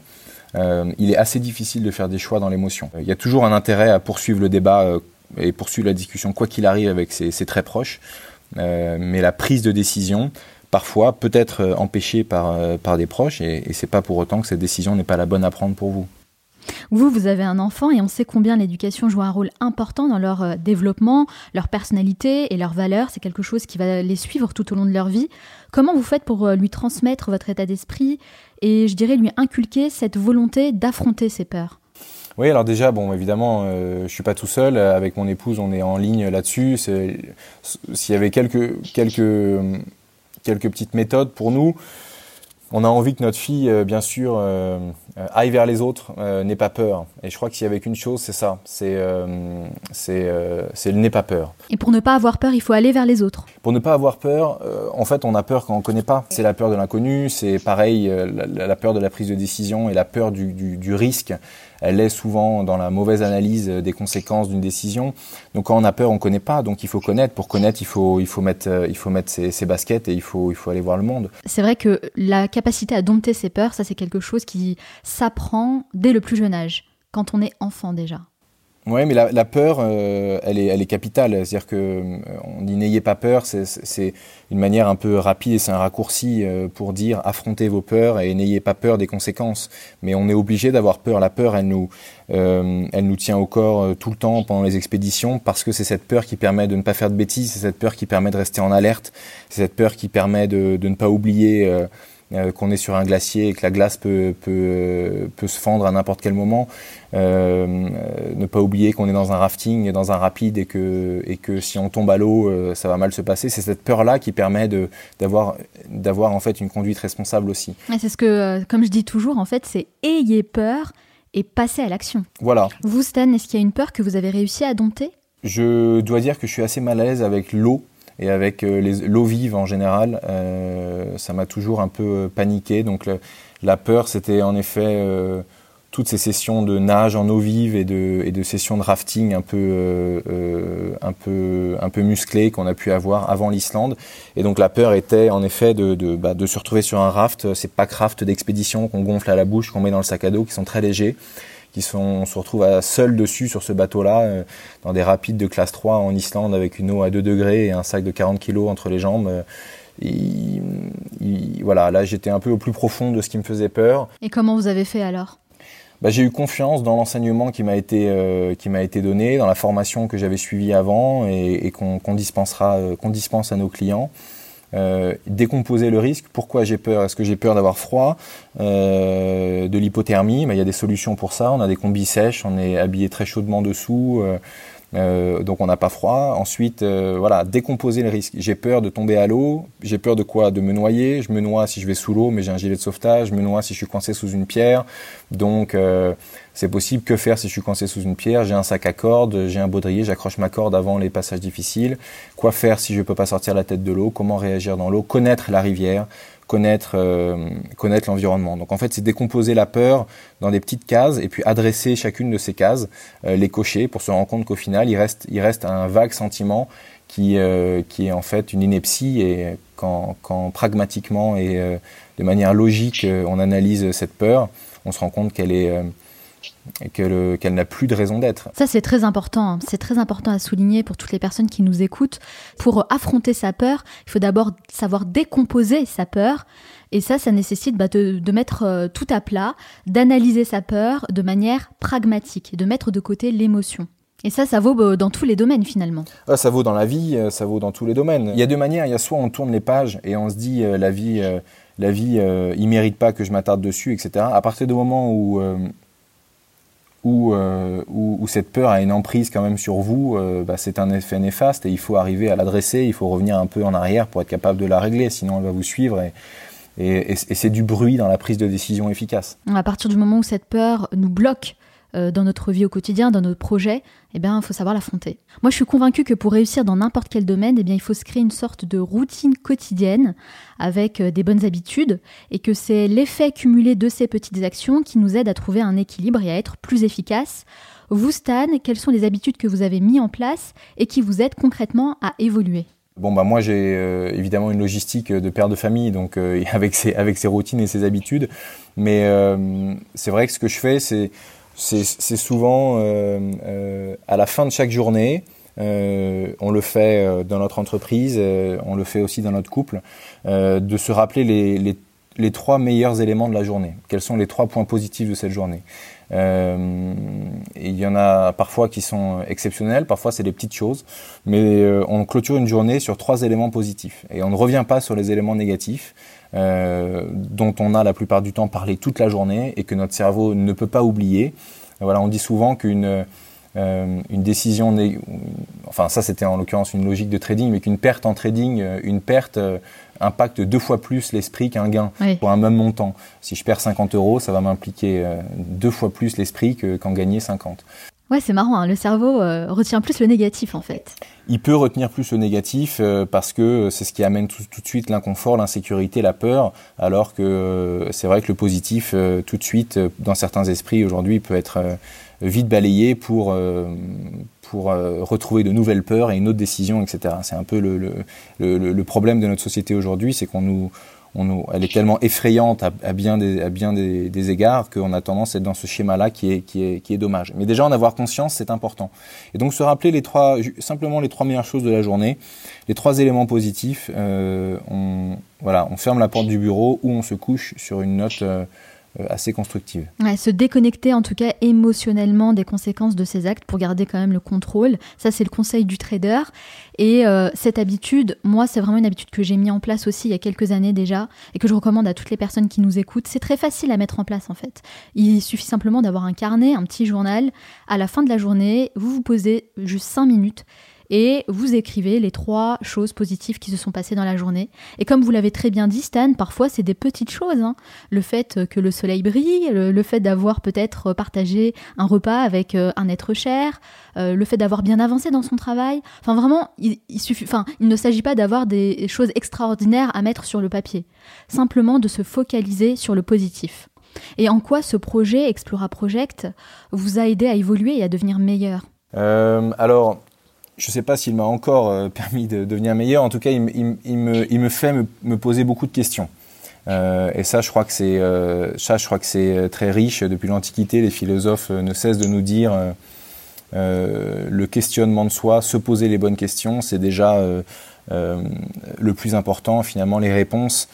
[SPEAKER 2] Euh, il est assez difficile de faire des choix dans l'émotion. Il y a toujours un intérêt à poursuivre le débat euh, et poursuivre la discussion quoi qu'il arrive avec ses, très proches, euh, mais la prise de décision parfois peut être empêchée par par des proches et, et c'est pas pour autant que cette décision n'est pas la bonne à prendre pour vous.
[SPEAKER 1] Vous, vous avez un enfant et on sait combien l'éducation joue un rôle important dans leur euh, développement, leur personnalité et leurs valeurs. C'est quelque chose qui va les suivre tout au long de leur vie. Comment vous faites pour euh, lui transmettre votre état d'esprit et, je dirais, lui inculquer cette volonté d'affronter ses peurs?
[SPEAKER 2] Oui, alors déjà, bon, évidemment, euh, je suis pas tout seul. Avec mon épouse, on est en ligne là-dessus. S'il y avait quelques, quelques, quelques petites méthodes pour nous, on a envie que notre fille, euh, bien sûr, euh, euh, aille vers les autres, euh, n'ait pas peur. Et je crois que s'il y avait qu'une chose, c'est ça, c'est euh, c'est euh, le n'aie pas peur.
[SPEAKER 1] Et pour ne pas avoir peur, il faut aller vers les autres.
[SPEAKER 2] Pour ne pas avoir peur, en fait, on a peur quand on ne connaît pas. C'est la peur de l'inconnu, c'est pareil, la, la, peur de la prise de décision et la peur du, du, du risque elle est souvent dans la mauvaise analyse des conséquences d'une décision. Donc quand on a peur, on connaît pas. Donc il faut connaître. Pour connaître, il faut il faut mettre il faut mettre ses, ses baskets et il faut il faut aller voir le monde.
[SPEAKER 1] C'est vrai que la capacité à dompter ses peurs, ça c'est quelque chose qui s'apprend dès le plus jeune âge, quand on est enfant déjà.
[SPEAKER 2] Oui, mais la, la peur, euh, elle, est, elle est capitale. C'est-à-dire que euh, on dit n'ayez pas peur, c'est une manière un peu rapide et c'est un raccourci euh, pour dire affrontez vos peurs et n'ayez pas peur des conséquences. Mais on est obligé d'avoir peur. La peur, elle nous, euh, elle nous tient au corps euh, tout le temps pendant les expéditions parce que c'est cette peur qui permet de ne pas faire de bêtises, c'est cette peur qui permet de rester en alerte, c'est cette peur qui permet de, de ne pas oublier. Euh, euh, qu'on est sur un glacier et que la glace peut, peut, peut se fendre à n'importe quel moment. Euh, ne pas oublier qu'on est dans un rafting, dans un rapide et que, et que si on tombe à l'eau, euh, ça va mal se passer. C'est cette peur-là qui permet d'avoir en fait une conduite responsable aussi.
[SPEAKER 1] C'est ce que, euh, comme je dis toujours, en fait, c'est ayez peur et passez à l'action.
[SPEAKER 2] Voilà.
[SPEAKER 1] Vous, Stan, est-ce qu'il y a une peur que vous avez réussi à dompter?
[SPEAKER 2] Je dois dire que je suis assez mal à l'aise avec l'eau et avec euh, l'eau vive en général, euh, ça m'a toujours un peu euh, paniqué. Donc la peur, c'était en effet toutes ces sessions de nage en eau vive et de, sessions de rafting un peu, un peu, musclées qu'on a pu avoir avant l'Islande. Et donc la peur était en effet de, bah, se retrouver sur un raft, ces packs raft d'expédition qu'on gonfle à la bouche, qu'on met dans le sac à dos, qui sont très légers qui sont, on se retrouve à seul dessus sur ce bateau-là, euh, dans des rapides de classe 3 en Islande avec une eau à 2 degrés et un sac de 40 kilos entre les jambes. Euh, et, et, voilà, là j'étais un peu au plus profond de ce qui me faisait peur.
[SPEAKER 1] Et comment vous avez fait alors?
[SPEAKER 2] Bah, j'ai eu confiance dans l'enseignement qui m'a été euh, qui m'a été donné, dans la formation que j'avais suivie avant et, et qu'on qu dispensera euh, qu'on dispense à nos clients. Décomposer le risque. Pourquoi j'ai peur? Est-ce que j'ai peur d'avoir froid, de l'hypothermie il y a des solutions pour ça. On a des combis sèches, on est habillé très chaudement dessous. Euh, donc on n'a pas froid. Ensuite, euh, voilà, décomposer le risque. J'ai peur de tomber à l'eau. J'ai peur de quoi? De me noyer. Je me noie si je vais sous l'eau, mais j'ai un gilet de sauvetage. Je me noie si je suis coincé sous une pierre. Donc euh, c'est possible. Que faire si je suis coincé sous une pierre? J'ai un sac à cordes, j'ai un baudrier, j'accroche ma corde avant les passages difficiles. Quoi faire si je ne peux pas sortir la tête de l'eau? Comment réagir dans l'eau? Connaître la rivière? Connaître, euh, connaître l'environnement. Donc en fait, c'est décomposer la peur dans des petites cases et puis adresser chacune de ces cases, euh, les cocher pour se rendre compte qu'au final, il reste, il reste un vague sentiment qui, euh, qui est en fait une ineptie et quand, quand pragmatiquement et de manière logique on analyse cette peur, on se rend compte qu'elle est qu'elle n'a plus de raison d'être.
[SPEAKER 1] Ça, c'est très important. Hein. C'est très important à souligner pour toutes les personnes qui nous écoutent. Pour affronter sa peur, il faut d'abord savoir décomposer sa peur. Et ça, ça nécessite bah, de, mettre euh, tout à plat, d'analyser sa peur de manière pragmatique, de mettre de côté l'émotion. Et ça, ça vaut bah, dans tous les domaines finalement.
[SPEAKER 2] Ah, ça vaut dans la vie, euh, ça vaut dans tous les domaines. Il y a deux manières. Il y a soit on tourne les pages et on se dit euh, la vie, la vie, il mérite pas que je m'attarde dessus, etc. À partir du moment où euh, où, cette peur a une emprise quand même sur vous, euh, bah, c'est un effet néfaste et il faut arriver à l'adresser, il faut revenir un peu en arrière pour être capable de la régler, sinon elle va vous suivre et c'est du bruit dans la prise de décision efficace.
[SPEAKER 1] À partir du moment où cette peur nous bloque euh, dans notre vie au quotidien, dans notre projet, eh bien, il faut savoir l'affronter. Moi, je suis convaincue que pour réussir dans n'importe quel domaine, eh bien, il faut se créer une sorte de routine quotidienne avec euh, des bonnes habitudes et que c'est l'effet cumulé de ces petites actions qui nous aide à trouver un équilibre et à être plus efficace. Vous, Stan, quelles sont les habitudes que vous avez mises en place et qui vous aident concrètement à évoluer?
[SPEAKER 2] Bon bah moi j'ai euh, évidemment une logistique de père de famille donc avec ses routines et ses habitudes mais c'est vrai que ce que je fais c'est c'est souvent euh, euh, à la fin de chaque journée. Euh, on le fait dans notre entreprise, on le fait aussi dans notre couple, de se rappeler les, les, trois meilleurs éléments de la journée. Quels sont les trois points positifs de cette journée? Il y en a parfois qui sont exceptionnels, parfois c'est des petites choses, mais on clôture une journée sur trois éléments positifs et on ne revient pas sur les éléments négatifs. Euh, dont on a la plupart du temps parlé toute la journée et que notre cerveau ne peut pas oublier. Voilà, on dit souvent qu'une euh, une décision, enfin ça c'était en l'occurrence une logique de trading, mais qu'une perte en trading, euh, une perte impacte deux fois plus l'esprit qu'un gain pour un même montant. Si je perds 50 euros, ça va m'impliquer deux fois plus l'esprit qu'en gagner 50.
[SPEAKER 1] Ouais, c'est marrant, hein. le cerveau euh, retient plus le négatif en fait.
[SPEAKER 2] Il peut retenir plus le négatif euh, parce que c'est ce qui amène tout, de suite l'inconfort, l'insécurité, la peur, alors que euh, c'est vrai que le positif, tout de suite, dans certains esprits aujourd'hui, peut être vite balayé pour, pour retrouver de nouvelles peurs et une autre décision, etc. C'est un peu le, le, le problème de notre société aujourd'hui, c'est qu'on nous elle est tellement effrayante à, bien, des, à bien des, égards qu'on a tendance à être dans ce schéma-là qui est, qui, est, qui est dommage. Mais déjà, en avoir conscience, c'est important. Et donc, se rappeler les trois, simplement les trois meilleures choses de la journée, les trois éléments positifs. Euh, on, voilà, on ferme la porte du bureau ou on se couche sur une note euh, assez constructive.
[SPEAKER 1] se déconnecter en tout cas émotionnellement des conséquences de ces actes pour garder quand même le contrôle. Ça, c'est le conseil du trader. Et euh, cette habitude, moi, c'est vraiment une habitude que j'ai mis en place aussi il y a quelques années déjà et que je recommande à toutes les personnes qui nous écoutent. C'est très facile à mettre en place en fait. Il suffit simplement d'avoir un carnet, un petit journal. À la fin de la journée, vous vous posez juste 5 minutes et vous écrivez les trois choses positives qui se sont passées dans la journée. Et comme vous l'avez très bien dit, Stan, parfois c'est des petites choses. Hein. Le fait que le soleil brille, le, fait d'avoir peut-être partagé un repas avec euh, un être cher, euh, le fait d'avoir bien avancé dans son travail. Enfin vraiment, il, ne s'agit pas d'avoir des choses extraordinaires à mettre sur le papier. Simplement de se focaliser sur le positif. Et en quoi ce projet Explora Project vous a aidé à évoluer et à devenir meilleur?
[SPEAKER 2] Euh, Alors, je ne sais pas s'il m'a encore euh, permis de devenir meilleur. En tout cas, il, me, fait me, poser beaucoup de questions. Euh, et ça, je crois que c'est euh, ça, je crois que c'est très riche. Depuis l'Antiquité, les philosophes ne cessent de nous dire le questionnement de soi, se poser les bonnes questions, c'est déjà le plus important. Finalement, les réponses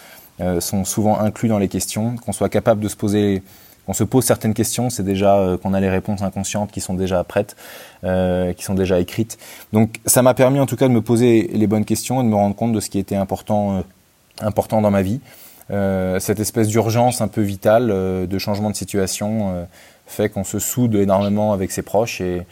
[SPEAKER 2] sont souvent incluses dans les questions. Qu'on soit capable de se poser qu'on se pose certaines questions, c'est déjà qu'on a les réponses inconscientes qui sont déjà prêtes, qui sont déjà écrites. Donc ça m'a permis en tout cas de me poser les bonnes questions et de me rendre compte de ce qui était important, important dans ma vie. cette espèce d'urgence un peu vitale, de changement de situation, fait qu'on se soude énormément avec ses proches et,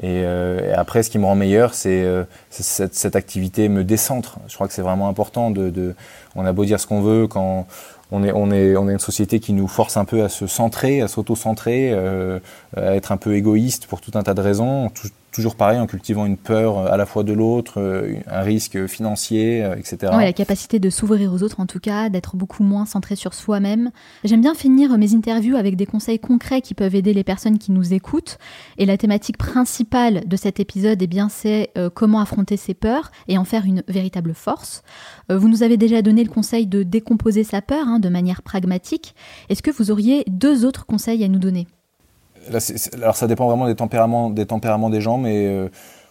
[SPEAKER 2] et, euh, après, ce qui me rend meilleur, c'est euh, cette, cette, activité me décentre. Je crois que c'est vraiment important. De, de, on a beau dire ce qu'on veut, quand on est, on, est, on est une société qui nous force un peu à se centrer, à s'auto-centrer, euh, à être un peu égoïste pour tout un tas de raisons. Toujours pareil, en cultivant une peur à la fois de l'autre, euh, un risque financier, euh, etc.
[SPEAKER 1] Ouais, la capacité de s'ouvrir aux autres, en tout cas, d'être beaucoup moins centré sur soi-même. J'aime bien finir mes interviews avec des conseils concrets qui peuvent aider les personnes qui nous écoutent. Et la thématique principale de cet épisode, eh bien, c'est euh, comment affronter ses peurs et en faire une véritable force. vous nous avez déjà donné le conseil de décomposer sa peur hein, de manière pragmatique. Est-ce que vous auriez deux autres conseils à nous donner?
[SPEAKER 2] Alors ça dépend vraiment des tempéraments des, tempéraments des gens, mais euh,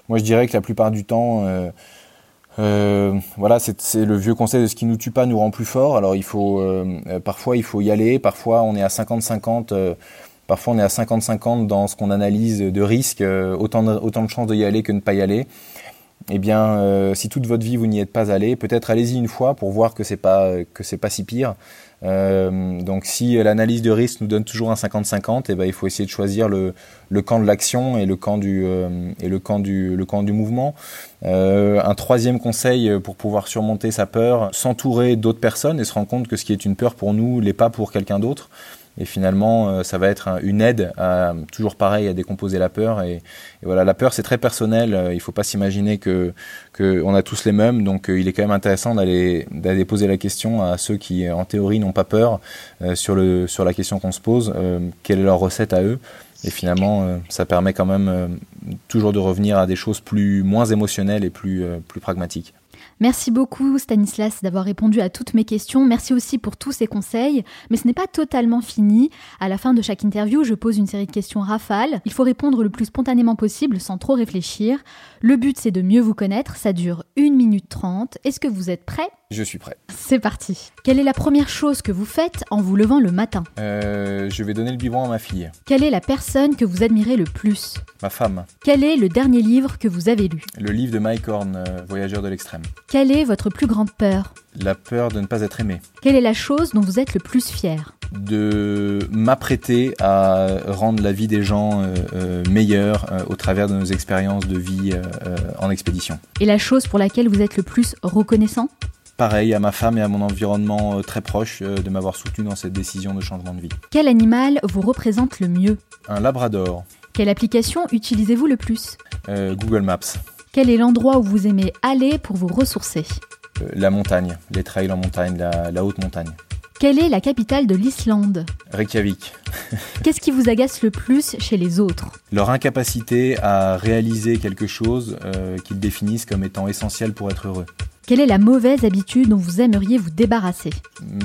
[SPEAKER 2] moi je dirais que la plupart du temps, euh, euh, voilà, c'est le vieux conseil de ce qui nous tue pas nous rend plus fort. Alors il faut, parfois il faut y aller, parfois on est à 50-50. Parfois, on est à 50-50 dans ce qu'on analyse de risques, autant de, autant de chances d'y aller que de ne pas y aller. Eh bien, si toute votre vie vous n'y êtes pas allé, peut-être allez-y une fois pour voir que c'est pas que c'est pas si pire. Euh, donc si l'analyse de risque nous donne toujours un 50-50, eh ben, il faut essayer de choisir le, le camp de l'action et le camp du, euh, et le camp du, le camp du mouvement. Euh, un troisième conseil pour pouvoir surmonter sa peur, s'entourer d'autres personnes et se rendre compte que ce qui est une peur pour nous l'est pas pour quelqu'un d'autre. Et finalement, euh, ça va être une aide, à, toujours pareil, à décomposer la peur. Et, voilà, la peur, c'est très personnel. Euh, il ne faut pas s'imaginer que a tous les mêmes. Donc, euh, il est quand même intéressant d'aller d'aller poser la question à ceux qui, en théorie, n'ont pas peur sur la question qu'on se pose. quelle est leur recette à eux Et finalement, ça permet quand même toujours de revenir à des choses plus moins émotionnelles et plus pragmatiques.
[SPEAKER 1] Merci beaucoup Stanislas d'avoir répondu à toutes mes questions. Merci aussi pour tous ces conseils. Mais ce n'est pas totalement fini. À la fin de chaque interview, je pose une série de questions rafales. Il faut répondre le plus spontanément possible sans trop réfléchir. Le but c'est de mieux vous connaître. Ça dure 1 minute 30. Est-ce que vous êtes prêt
[SPEAKER 2] Je suis prêt.
[SPEAKER 1] C'est parti. Quelle est la première chose que vous faites en vous levant le matin?
[SPEAKER 2] Euh, Je vais donner le biberon à ma fille.
[SPEAKER 1] Quelle est la personne que vous admirez le plus?
[SPEAKER 2] Ma femme.
[SPEAKER 1] Quel est le dernier livre que vous avez lu?
[SPEAKER 2] Le livre de Mike Horn, euh, Voyageur de l'extrême.
[SPEAKER 1] Quelle est votre plus grande peur?
[SPEAKER 2] La peur de ne pas être aimé.
[SPEAKER 1] Quelle est la chose dont vous êtes le plus fier?
[SPEAKER 2] De m'apprêter à rendre la vie des gens euh, meilleure au travers de nos expériences de vie en expédition.
[SPEAKER 1] Et la chose pour laquelle vous êtes le plus reconnaissant?
[SPEAKER 2] Pareil à ma femme et à mon environnement très proche de m'avoir soutenu dans cette décision de changement de vie.
[SPEAKER 1] Quel animal vous représente le mieux?
[SPEAKER 2] Un labrador.
[SPEAKER 1] Quelle application utilisez-vous le plus?
[SPEAKER 2] Google Maps.
[SPEAKER 1] Quel est l'endroit où vous aimez aller pour vous ressourcer?
[SPEAKER 2] Euh, La montagne, les trails en montagne, la, haute montagne.
[SPEAKER 1] Quelle est la capitale de l'Islande?
[SPEAKER 2] Reykjavik.
[SPEAKER 1] Qu'est-ce qui vous agace le plus chez les autres?
[SPEAKER 2] Leur incapacité à réaliser quelque chose euh, qu'ils définissent comme étant essentiel pour être heureux.
[SPEAKER 1] Quelle est la mauvaise habitude dont vous aimeriez vous débarrasser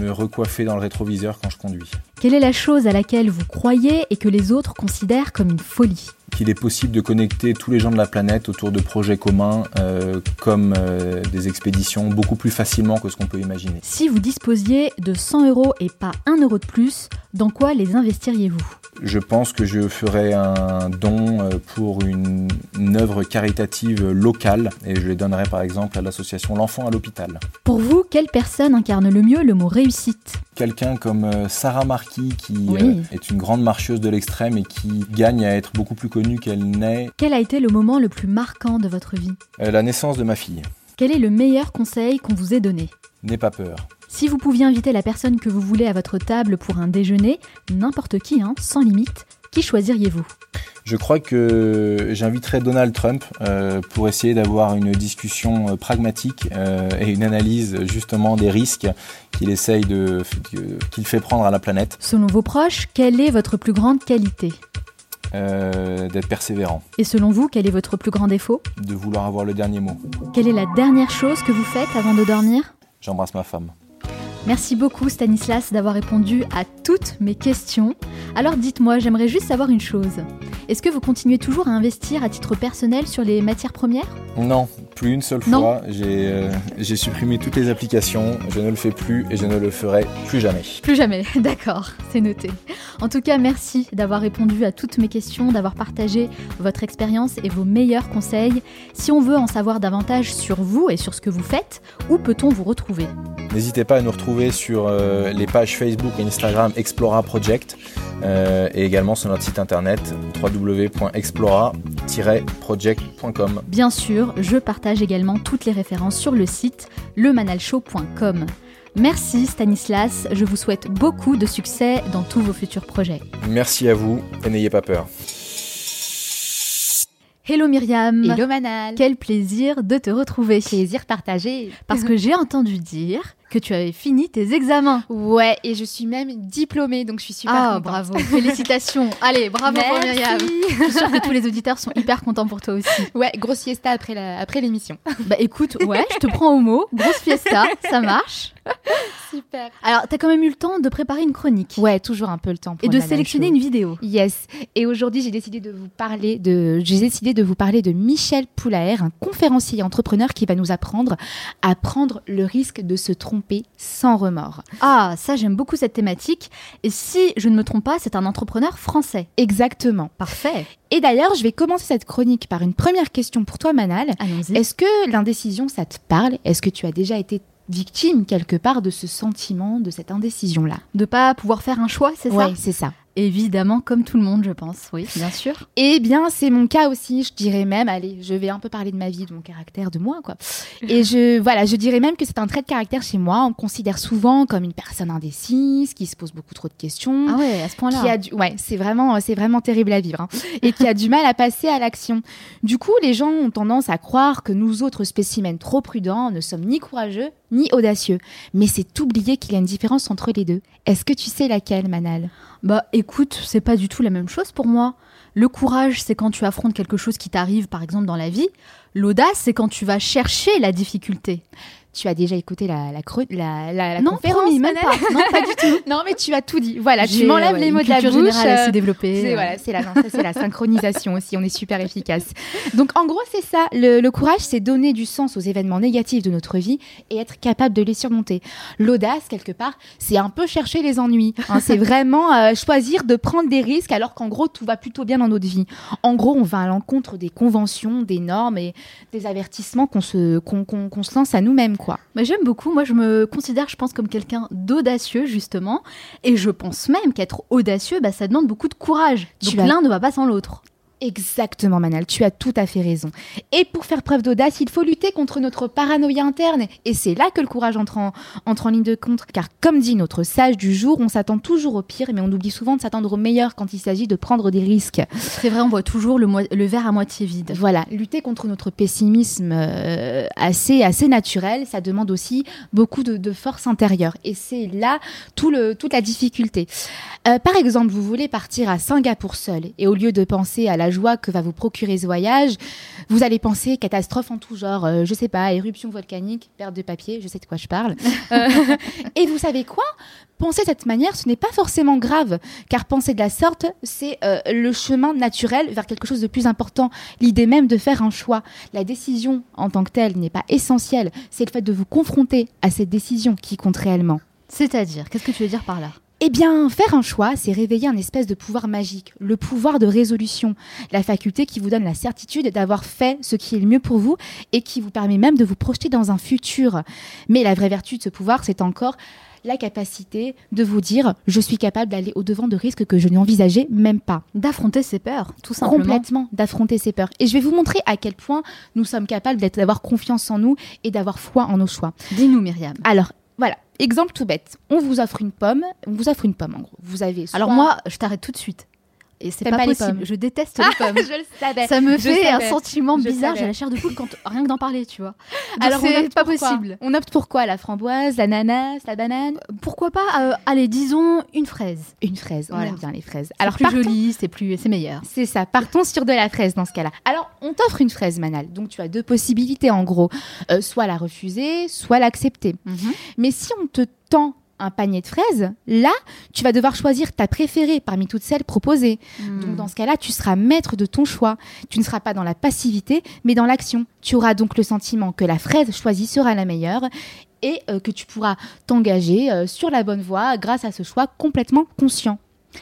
[SPEAKER 2] Me recoiffer dans le rétroviseur quand je conduis.
[SPEAKER 1] Quelle est la chose à laquelle vous croyez et que les autres considèrent comme une folie
[SPEAKER 2] qu'il est possible de connecter tous les gens de la planète autour de projets communs euh, comme euh, des expéditions beaucoup plus facilement que ce qu'on peut imaginer.
[SPEAKER 1] Si vous disposiez de 100 euros et pas 1 euro de plus, dans quoi les investiriez-vous?
[SPEAKER 2] Je pense que je ferais un don euh, pour une, œuvre caritative locale et je les donnerais par exemple à l'association L'Enfant à l'hôpital.
[SPEAKER 1] Pour vous, quelle personne incarne le mieux le mot réussite?
[SPEAKER 2] Quelqu'un comme Sarah Marquis qui est une grande marcheuse de l'extrême et qui gagne à être beaucoup plus connue qu'elle naît.
[SPEAKER 1] Quel a été le moment le plus marquant de votre vie?
[SPEAKER 2] Euh, La naissance de ma fille.
[SPEAKER 1] Quel est le meilleur conseil qu'on vous ait donné?
[SPEAKER 2] N'aie pas peur.
[SPEAKER 1] Si vous pouviez inviter la personne que vous voulez à votre table pour un déjeuner, n'importe qui, hein, sans limite, qui choisiriez-vous?
[SPEAKER 2] Je crois que j'inviterai Donald Trump euh, pour essayer d'avoir une discussion euh, pragmatique et une analyse justement des risques qu'il essaye de qu'il fait prendre à la planète.
[SPEAKER 1] Selon vos proches, quelle est votre plus grande qualité?
[SPEAKER 2] Euh, d'être persévérant.
[SPEAKER 1] Et selon vous, quel est votre plus grand défaut?
[SPEAKER 2] De vouloir avoir le dernier mot.
[SPEAKER 1] Quelle est la dernière chose que vous faites avant de dormir?
[SPEAKER 2] J'embrasse ma femme.
[SPEAKER 1] Merci beaucoup Stanislas d'avoir répondu à toutes mes questions. Alors dites-moi, j'aimerais juste savoir une chose. Est-ce que vous continuez toujours à investir à titre personnel sur les matières premières?
[SPEAKER 2] Non, Plus une seule fois. J'ai euh, j'ai supprimé toutes les applications. Je ne le fais plus et je ne le ferai plus jamais.
[SPEAKER 1] Plus jamais, d'accord, c'est noté. En tout cas, merci d'avoir répondu à toutes mes questions, d'avoir partagé votre expérience et vos meilleurs conseils. Si on veut en savoir davantage sur vous et sur ce que vous faites, où peut-on vous retrouver?
[SPEAKER 2] N'hésitez pas à nous retrouver sur euh, les pages Facebook et Instagram Explora Project euh, et également sur notre site internet www.explora-project.com.
[SPEAKER 1] Bien sûr, je partage également toutes les références sur le site lemanalshow.com. Merci Stanislas, je vous souhaite beaucoup de succès dans tous vos futurs projets.
[SPEAKER 2] Merci à vous et n'ayez pas peur.
[SPEAKER 1] Hello Myriam
[SPEAKER 3] Hello Manal.
[SPEAKER 1] Quel plaisir de te retrouver
[SPEAKER 3] plaisir partagé.
[SPEAKER 1] Parce que j'ai entendu dire que tu avais fini tes examens.
[SPEAKER 3] Ouais, et je suis même diplômée, donc je suis super
[SPEAKER 1] ah,
[SPEAKER 3] contente.
[SPEAKER 1] bravo, félicitations. Allez, bravo pour
[SPEAKER 3] Merci.
[SPEAKER 1] Myriam. Je suis sûre que tous les auditeurs sont hyper contents pour toi aussi.
[SPEAKER 3] Ouais, grosse siesta après la- après l'émission.
[SPEAKER 1] Bah écoute, ouais, je te prends au mot. Grosse fiesta, ça marche.
[SPEAKER 3] Super.
[SPEAKER 1] Alors, t'as quand même eu le temps de préparer une chronique
[SPEAKER 3] Ouais, toujours un peu le temps pour
[SPEAKER 1] et de sélectionner une vidéo.
[SPEAKER 3] Yes. Et aujourd'hui, j'ai décidé de vous parler de, j'ai décidé de vous parler de Michel Poulaer, un conférencier et entrepreneur qui va nous apprendre à prendre le risque de se tromper sans remords.
[SPEAKER 1] Ah, ça, j'aime beaucoup cette thématique. Et si je ne me trompe pas, c'est un entrepreneur français.
[SPEAKER 3] Exactement.
[SPEAKER 1] Parfait.
[SPEAKER 3] Et d'ailleurs, je vais commencer cette chronique par une première question pour toi, Manal.
[SPEAKER 1] Allons-y.
[SPEAKER 3] Est-ce que l'indécision, ça te parle? Est-ce que tu as déjà été victime quelque part de ce sentiment, de cette indécision-là?
[SPEAKER 1] De pas pouvoir faire un choix, c'est ça?
[SPEAKER 3] Ouais, c'est ça.
[SPEAKER 1] Évidemment, comme tout le monde, je pense. Oui, bien sûr.
[SPEAKER 3] Eh bien, c'est mon cas aussi. Je dirais même, allez, je vais un peu parler de ma vie, de mon caractère, de moi, quoi. Et je, voilà, je dirais même que c'est un trait de caractère chez moi. On me considère souvent comme une personne indécise, qui se pose beaucoup trop de questions.
[SPEAKER 1] Ah ouais, à ce point-là.
[SPEAKER 3] qui a du... ouais c'est vraiment c'est vraiment terrible à vivre hein. et qui a du mal à passer à l'action du coup les gens ont tendance à croire que nous autres spécimens trop prudents ne sommes ni courageux ni audacieux mais c'est oublier qu'il y a une différence entre les deux est-ce que tu sais laquelle Manal?
[SPEAKER 1] Bah écoute, c'est pas du tout la même chose pour moi. Le courage, c'est quand tu affrontes quelque chose qui t'arrive, par exemple, dans la vie. L'audace, c'est quand tu vas chercher la difficulté.
[SPEAKER 3] Tu as déjà écouté la la, la, la, la
[SPEAKER 1] non,
[SPEAKER 3] conférence
[SPEAKER 1] promis, même pas. Non, pas du tout.
[SPEAKER 3] non mais tu as tout dit voilà tu m'enlèves
[SPEAKER 1] ouais,
[SPEAKER 3] les mots de la bouche
[SPEAKER 1] générale assez
[SPEAKER 3] euh,
[SPEAKER 1] développée.
[SPEAKER 3] C'est voilà, la, la synchronisation aussi, on est super efficace. Donc en gros, c'est ça. Le, le courage, c'est donner du sens aux événements négatifs de notre vie et être capable de les surmonter. L'audace, quelque part, c'est un peu chercher les ennuis. hein. c'est vraiment euh, choisir de prendre des risques alors qu'en gros, tout va plutôt bien dans notre vie. En gros, on va à l'encontre des conventions, des normes et des avertissements qu'on se, qu'on, qu'on- qu'on se lance à nous-mêmes, quoi.
[SPEAKER 1] Mais j'aime beaucoup. Moi, je me considère, je pense, comme quelqu'un d'audacieux, justement. Et je pense même qu'être audacieux, bah, ça demande beaucoup de courage. Donc l'un ne va pas sans l'autre.
[SPEAKER 3] Exactement, Manal, tu as tout à fait raison. Et pour faire preuve d'audace, il faut lutter contre notre paranoïa interne. Et c'est là que le courage entre en, entre en ligne de compte. Car comme dit notre sage du jour, on s'attend toujours au pire, mais on oublie souvent de s'attendre au meilleur quand il s'agit de prendre des risques.
[SPEAKER 1] C'est vrai, on voit toujours le, verre à moitié vide.
[SPEAKER 3] Voilà, lutter contre notre pessimisme euh, assez, assez naturel, ça demande aussi beaucoup de, de force intérieure. Et c'est là tout le, toute la difficulté. Euh, par exemple, vous voulez partir à Singapour seul, et au lieu de penser à la joie que va vous procurer ce voyage, vous allez penser catastrophe en tout genre, euh, je sais pas, éruption volcanique, perte de papier, je sais de quoi je parle. Euh, et vous savez quoi? Penser de cette manière, ce n'est pas forcément grave, car penser de la sorte, c'est euh, le chemin naturel vers quelque chose de plus important, l'idée même de faire un choix. La décision en tant que telle n'est pas essentielle, c'est le fait de vous confronter à cette décision qui compte réellement.
[SPEAKER 1] C'est-à-dire, qu'est-ce que tu veux dire par là?
[SPEAKER 3] Eh bien, faire un choix, c'est réveiller un espèce de pouvoir magique, le pouvoir de résolution, la faculté qui vous donne la certitude d'avoir fait ce qui est le mieux pour vous et qui vous permet même de vous projeter dans un futur. Mais la vraie vertu de ce pouvoir, c'est encore la capacité de vous dire je suis capable d'aller au-devant de risques que je n'envisageais même pas.
[SPEAKER 1] D'affronter ses peurs, tout simplement.
[SPEAKER 3] Complètement, d'affronter ses peurs. Et je vais vous montrer à quel point nous sommes capables d'avoir confiance en nous et d'avoir foi en nos choix.
[SPEAKER 1] Dis-nous, Myriam.
[SPEAKER 3] Alors, exemple tout bête. On vous offre une pomme, on vous offre une pomme en gros. Vous avez soit-
[SPEAKER 1] Alors moi, je t'arrête tout de suite. Et c'est pas, possible.
[SPEAKER 3] pommes
[SPEAKER 1] Je déteste les pommes.
[SPEAKER 3] je le savais.
[SPEAKER 1] Ça me
[SPEAKER 3] Je
[SPEAKER 1] fait un sentiment
[SPEAKER 3] Je
[SPEAKER 1] bizarre. J'ai la chair de poule quand rien que d'en parler, tu vois. Donc
[SPEAKER 3] Alors, on
[SPEAKER 1] c'est pas possible.
[SPEAKER 3] On opte pour quoi? La framboise, l'ananas, la banane?
[SPEAKER 1] Pourquoi pas euh, Allez, disons une fraise.
[SPEAKER 3] Une fraise. On
[SPEAKER 1] Voilà.
[SPEAKER 3] aime bien les fraises.
[SPEAKER 1] Alors plus
[SPEAKER 3] partons-
[SPEAKER 1] joli, c'est plus, c'est meilleur.
[SPEAKER 3] C'est ça, partons sur de la fraise dans ce cas-là. Alors, on t'offre une fraise, Manal. Donc, tu as deux possibilités en gros. Euh, soit la refuser, soit l'accepter. Mais si on te tend un panier de fraises, là, tu vas devoir choisir ta préférée parmi toutes celles proposées.
[SPEAKER 1] Hmm.
[SPEAKER 3] Donc dans ce cas-là, tu seras maître de ton choix. Tu ne seras pas dans la passivité, mais dans l'action. Tu auras donc le sentiment que la fraise choisie sera la meilleure et euh, que tu pourras t'engager euh, sur la bonne voie grâce à ce choix complètement conscient.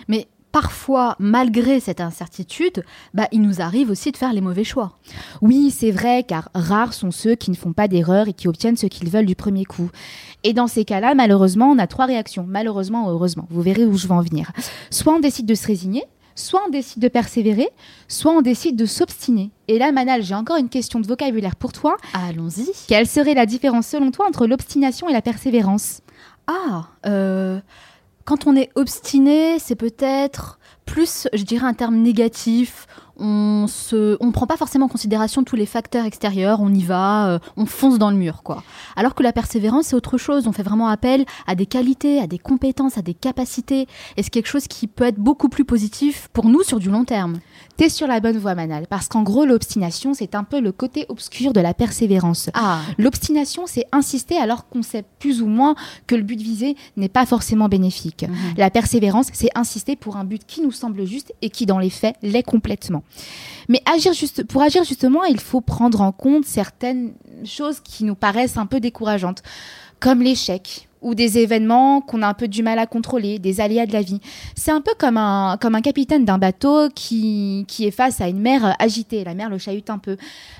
[SPEAKER 1] Mais parfois, malgré cette incertitude, bah, il nous arrive aussi de faire les mauvais choix.
[SPEAKER 3] Oui, c'est vrai, car rares sont ceux qui ne font pas d'erreur et qui obtiennent ce qu'ils veulent du premier coup. Et dans ces cas-là, malheureusement, on a trois réactions. Malheureusement ou heureusement. Vous verrez où je vais en venir. Soit on décide de se résigner, soit on décide de persévérer, soit on décide de s'obstiner. Et là, Manal, j'ai encore une question de vocabulaire pour toi.
[SPEAKER 1] Allons-y.
[SPEAKER 3] Quelle serait la différence selon toi entre l'obstination et la persévérance?
[SPEAKER 1] Ah, euh, quand on est obstiné, c'est peut-être plus, je dirais, un terme négatif. On se, on prend pas forcément en considération tous les facteurs extérieurs. On y va, euh, on fonce dans le mur, quoi. Alors que la persévérance, c'est autre chose. On fait vraiment appel à des qualités, à des compétences, à des capacités. Et c'est quelque chose qui peut être beaucoup plus positif pour nous sur du long terme.
[SPEAKER 3] T'es sur la bonne voie, Manal, parce qu'en gros, l'obstination, c'est un peu le côté obscur de la persévérance.
[SPEAKER 1] Ah,
[SPEAKER 3] L'obstination, c'est insister alors qu'on sait plus ou moins que le but visé n'est pas forcément bénéfique. La persévérance, c'est insister pour un but qui nous semble juste et qui, dans les faits, l'est complètement. Mais agir pour agir justement, il faut prendre en compte certaines choses qui nous paraissent un peu décourageantes, comme l'échec ou des événements qu'on a un peu du mal à contrôler, des aléas de la vie. C'est un peu comme un, capitaine d'un bateau qui, est face à une mer agitée. La mer le chahute un peu.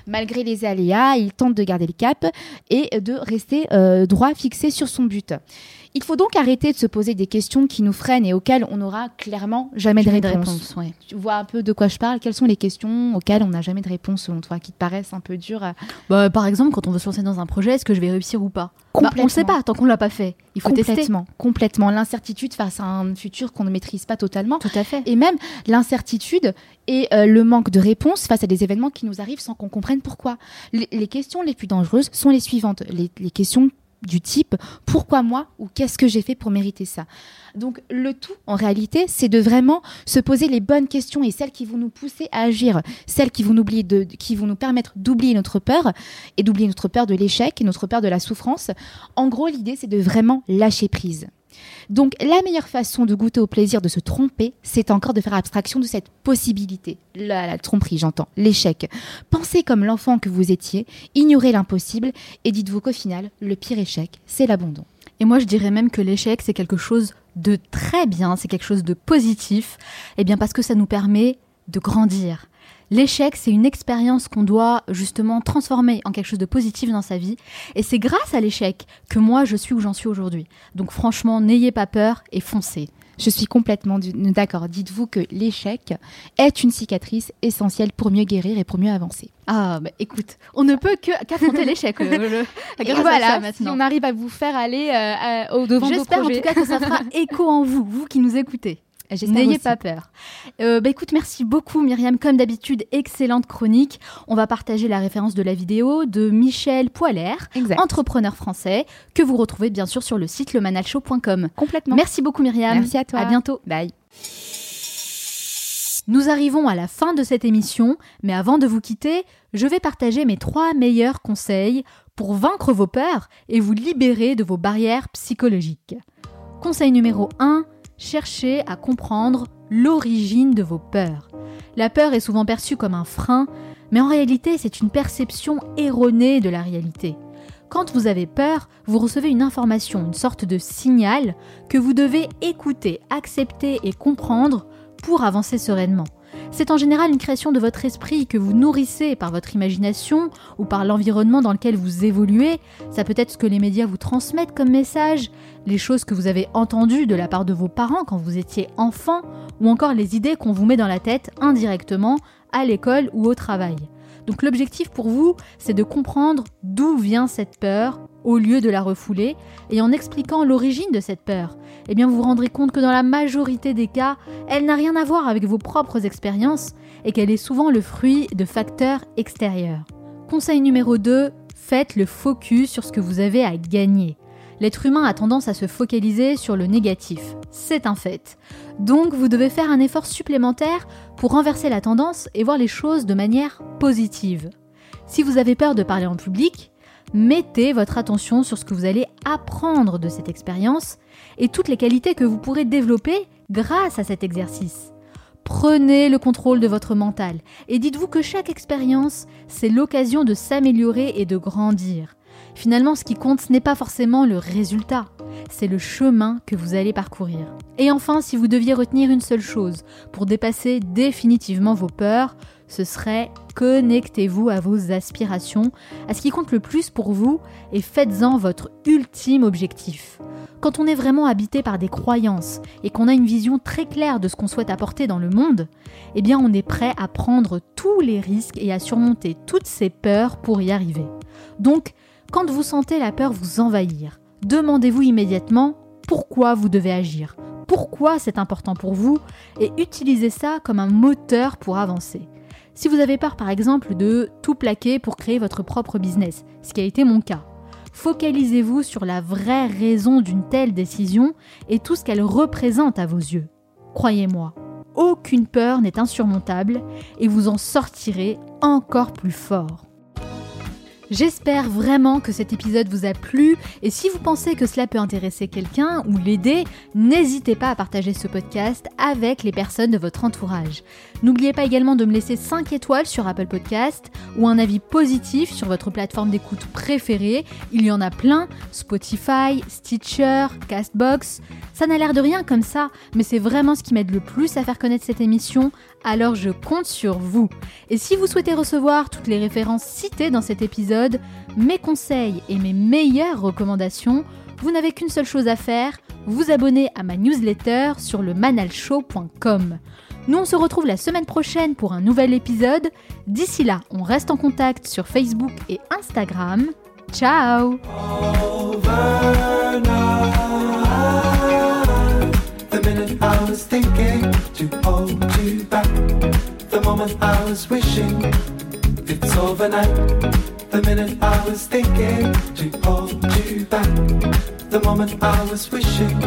[SPEAKER 3] Malgré les aléas, il tente de garder le cap et de rester euh, droit fixé sur son but. Il faut donc arrêter de se poser des questions qui nous freinent et auxquelles on n'aura clairement jamais,
[SPEAKER 1] jamais
[SPEAKER 3] de réponse.
[SPEAKER 1] ouais.
[SPEAKER 3] Tu vois un peu de quoi je parle? Quelles sont les questions auxquelles on n'a jamais de réponse selon toi, qui te paraissent un peu dures à-
[SPEAKER 1] Bah, par exemple, quand on veut se lancer dans un projet, est-ce que je vais réussir ou pas? Bah, On le sait
[SPEAKER 3] Complètement.
[SPEAKER 1] pas tant qu'on l'a pas fait. Il faut tester.
[SPEAKER 3] Complètement, complètement. L'incertitude face à un futur qu'on ne maîtrise pas totalement.
[SPEAKER 1] Tout à fait.
[SPEAKER 3] Et même l'incertitude et euh, le manque de réponse face à des événements qui nous arrivent sans qu'on comprenne pourquoi. Les, les questions les plus dangereuses sont les suivantes. Les, les questions du type pourquoi moi ou qu'est-ce que j'ai fait pour mériter ça? Donc le tout en réalité c'est de vraiment se poser les bonnes questions et celles qui vont nous pousser à agir, celles qui vont qui vont nous permettre d'oublier notre peur et d'oublier notre peur de l'échec et notre peur de la souffrance. En gros l'idée c'est de vraiment lâcher prise. Donc la meilleure façon de goûter au plaisir de se tromper, c'est encore de faire abstraction de cette possibilité. La, la tromperie, j'entends, l'échec. Pensez comme l'enfant que vous étiez, ignorez l'impossible et dites-vous qu'au final, le pire échec, c'est l'abandon.
[SPEAKER 1] Et moi, je dirais même que l'échec, c'est quelque chose de très bien, c'est quelque chose de positif, et bien parce que ça nous permet de grandir. L'échec, c'est une expérience qu'on doit justement transformer en quelque chose de positif dans sa vie, et c'est grâce à l'échec que moi, je suis où j'en suis aujourd'hui. Donc franchement, n'ayez pas peur et foncez.
[SPEAKER 3] Je suis complètement d'accord. Dites-vous que l'échec est une cicatrice essentielle pour mieux guérir et pour mieux avancer.
[SPEAKER 1] Ah, bah écoute, on ne peut que qu'affronter l'échec.
[SPEAKER 3] Et
[SPEAKER 1] à
[SPEAKER 3] voilà, si on arrive à vous faire aller euh, au devant de vos
[SPEAKER 1] J'espère en tout cas que ça fera écho en vous, vous qui nous écoutez. N'ayez pas peur. Euh, bah écoute, merci beaucoup Myriam. Comme d'habitude, excellente chronique. On va partager la référence de la vidéo de Michel Poiler, entrepreneur français, que vous retrouvez bien sûr sur le site lemanalshow.com.
[SPEAKER 3] Complètement.
[SPEAKER 1] Merci beaucoup Myriam.
[SPEAKER 3] Merci à toi.
[SPEAKER 1] À bientôt.
[SPEAKER 3] Bye.
[SPEAKER 1] Nous arrivons à la fin de cette émission, mais avant de vous quitter, je vais partager mes trois meilleurs conseils pour vaincre vos peurs et vous libérer de vos barrières psychologiques. Conseil numéro 1, cherchez à comprendre l'origine de vos peurs. La peur est souvent perçue comme un frein, mais en réalité c'est une perception erronée de la réalité. Quand vous avez peur, vous recevez une information, une sorte de signal que vous devez écouter, accepter et comprendre pour avancer sereinement. C'est en général une création de votre esprit que vous nourrissez par votre imagination ou par l'environnement dans lequel vous évoluez. Ça peut être ce que les médias vous transmettent comme message, les choses que vous avez entendues de la part de vos parents quand vous étiez enfant, ou encore les idées qu'on vous met dans la tête indirectement à l'école ou au travail. Donc l'objectif pour vous, c'est de comprendre d'où vient cette peur au lieu de la refouler, et en expliquant l'origine de cette peur, eh bien vous vous rendrez compte que dans la majorité des cas, elle n'a rien à voir avec vos propres expériences et qu'elle est souvent le fruit de facteurs extérieurs. Conseil numéro 2, faites le focus sur ce que vous avez à gagner. L'être humain a tendance à se focaliser sur le négatif, c'est un fait. Donc vous devez faire un effort supplémentaire pour renverser la tendance et voir les choses de manière positive. Si vous avez peur de parler en public, Mettez votre attention sur ce que vous allez apprendre de cette expérience et toutes les qualités que vous pourrez développer grâce à cet exercice. Prenez le contrôle de votre mental et dites-vous que chaque expérience, c'est l'occasion de s'améliorer et de grandir. Finalement, ce qui compte, ce n'est pas forcément le résultat, c'est le chemin que vous allez parcourir. Et enfin, si vous deviez retenir une seule chose pour dépasser définitivement vos peurs, ce serait connectez-vous à vos aspirations, à ce qui compte le plus pour vous et faites-en votre ultime objectif. Quand on est vraiment habité par des croyances et qu'on a une vision très claire de ce qu'on souhaite apporter dans le monde, eh bien on est prêt à prendre tous les risques et à surmonter toutes ces peurs pour y arriver. Donc, quand vous sentez la peur vous envahir, demandez-vous immédiatement pourquoi vous devez agir, pourquoi c'est important pour vous, et utilisez ça comme un moteur pour avancer. Si vous avez peur par exemple de tout plaquer pour créer votre propre business, ce qui a été mon cas, focalisez-vous sur la vraie raison d'une telle décision et tout ce qu'elle représente à vos yeux. Croyez-moi, aucune peur n'est insurmontable et vous en sortirez encore plus fort. J'espère vraiment que cet épisode vous a plu et si vous pensez que cela peut intéresser quelqu'un ou l'aider, n'hésitez pas à partager ce podcast avec les personnes de votre entourage. N'oubliez pas également de me laisser 5 étoiles sur Apple Podcast ou un avis positif sur votre plateforme d'écoute préférée. Il y en a plein, Spotify, Stitcher, Castbox. Ça n'a l'air de rien comme ça, mais c'est vraiment ce qui m'aide le plus à faire connaître cette émission, alors je compte sur vous. Et si vous souhaitez recevoir toutes les références citées dans cet épisode, mes conseils et mes meilleures recommandations, vous n'avez qu'une seule chose à faire, vous abonner à ma newsletter sur le manalshow.com. Nous on se retrouve la semaine prochaine pour un nouvel épisode. D'ici là, on reste en contact sur Facebook et Instagram. Ciao
[SPEAKER 4] to hold you back. The moment I was wishing it's overnight. The minute I was thinking to hold you back. The moment I was wishing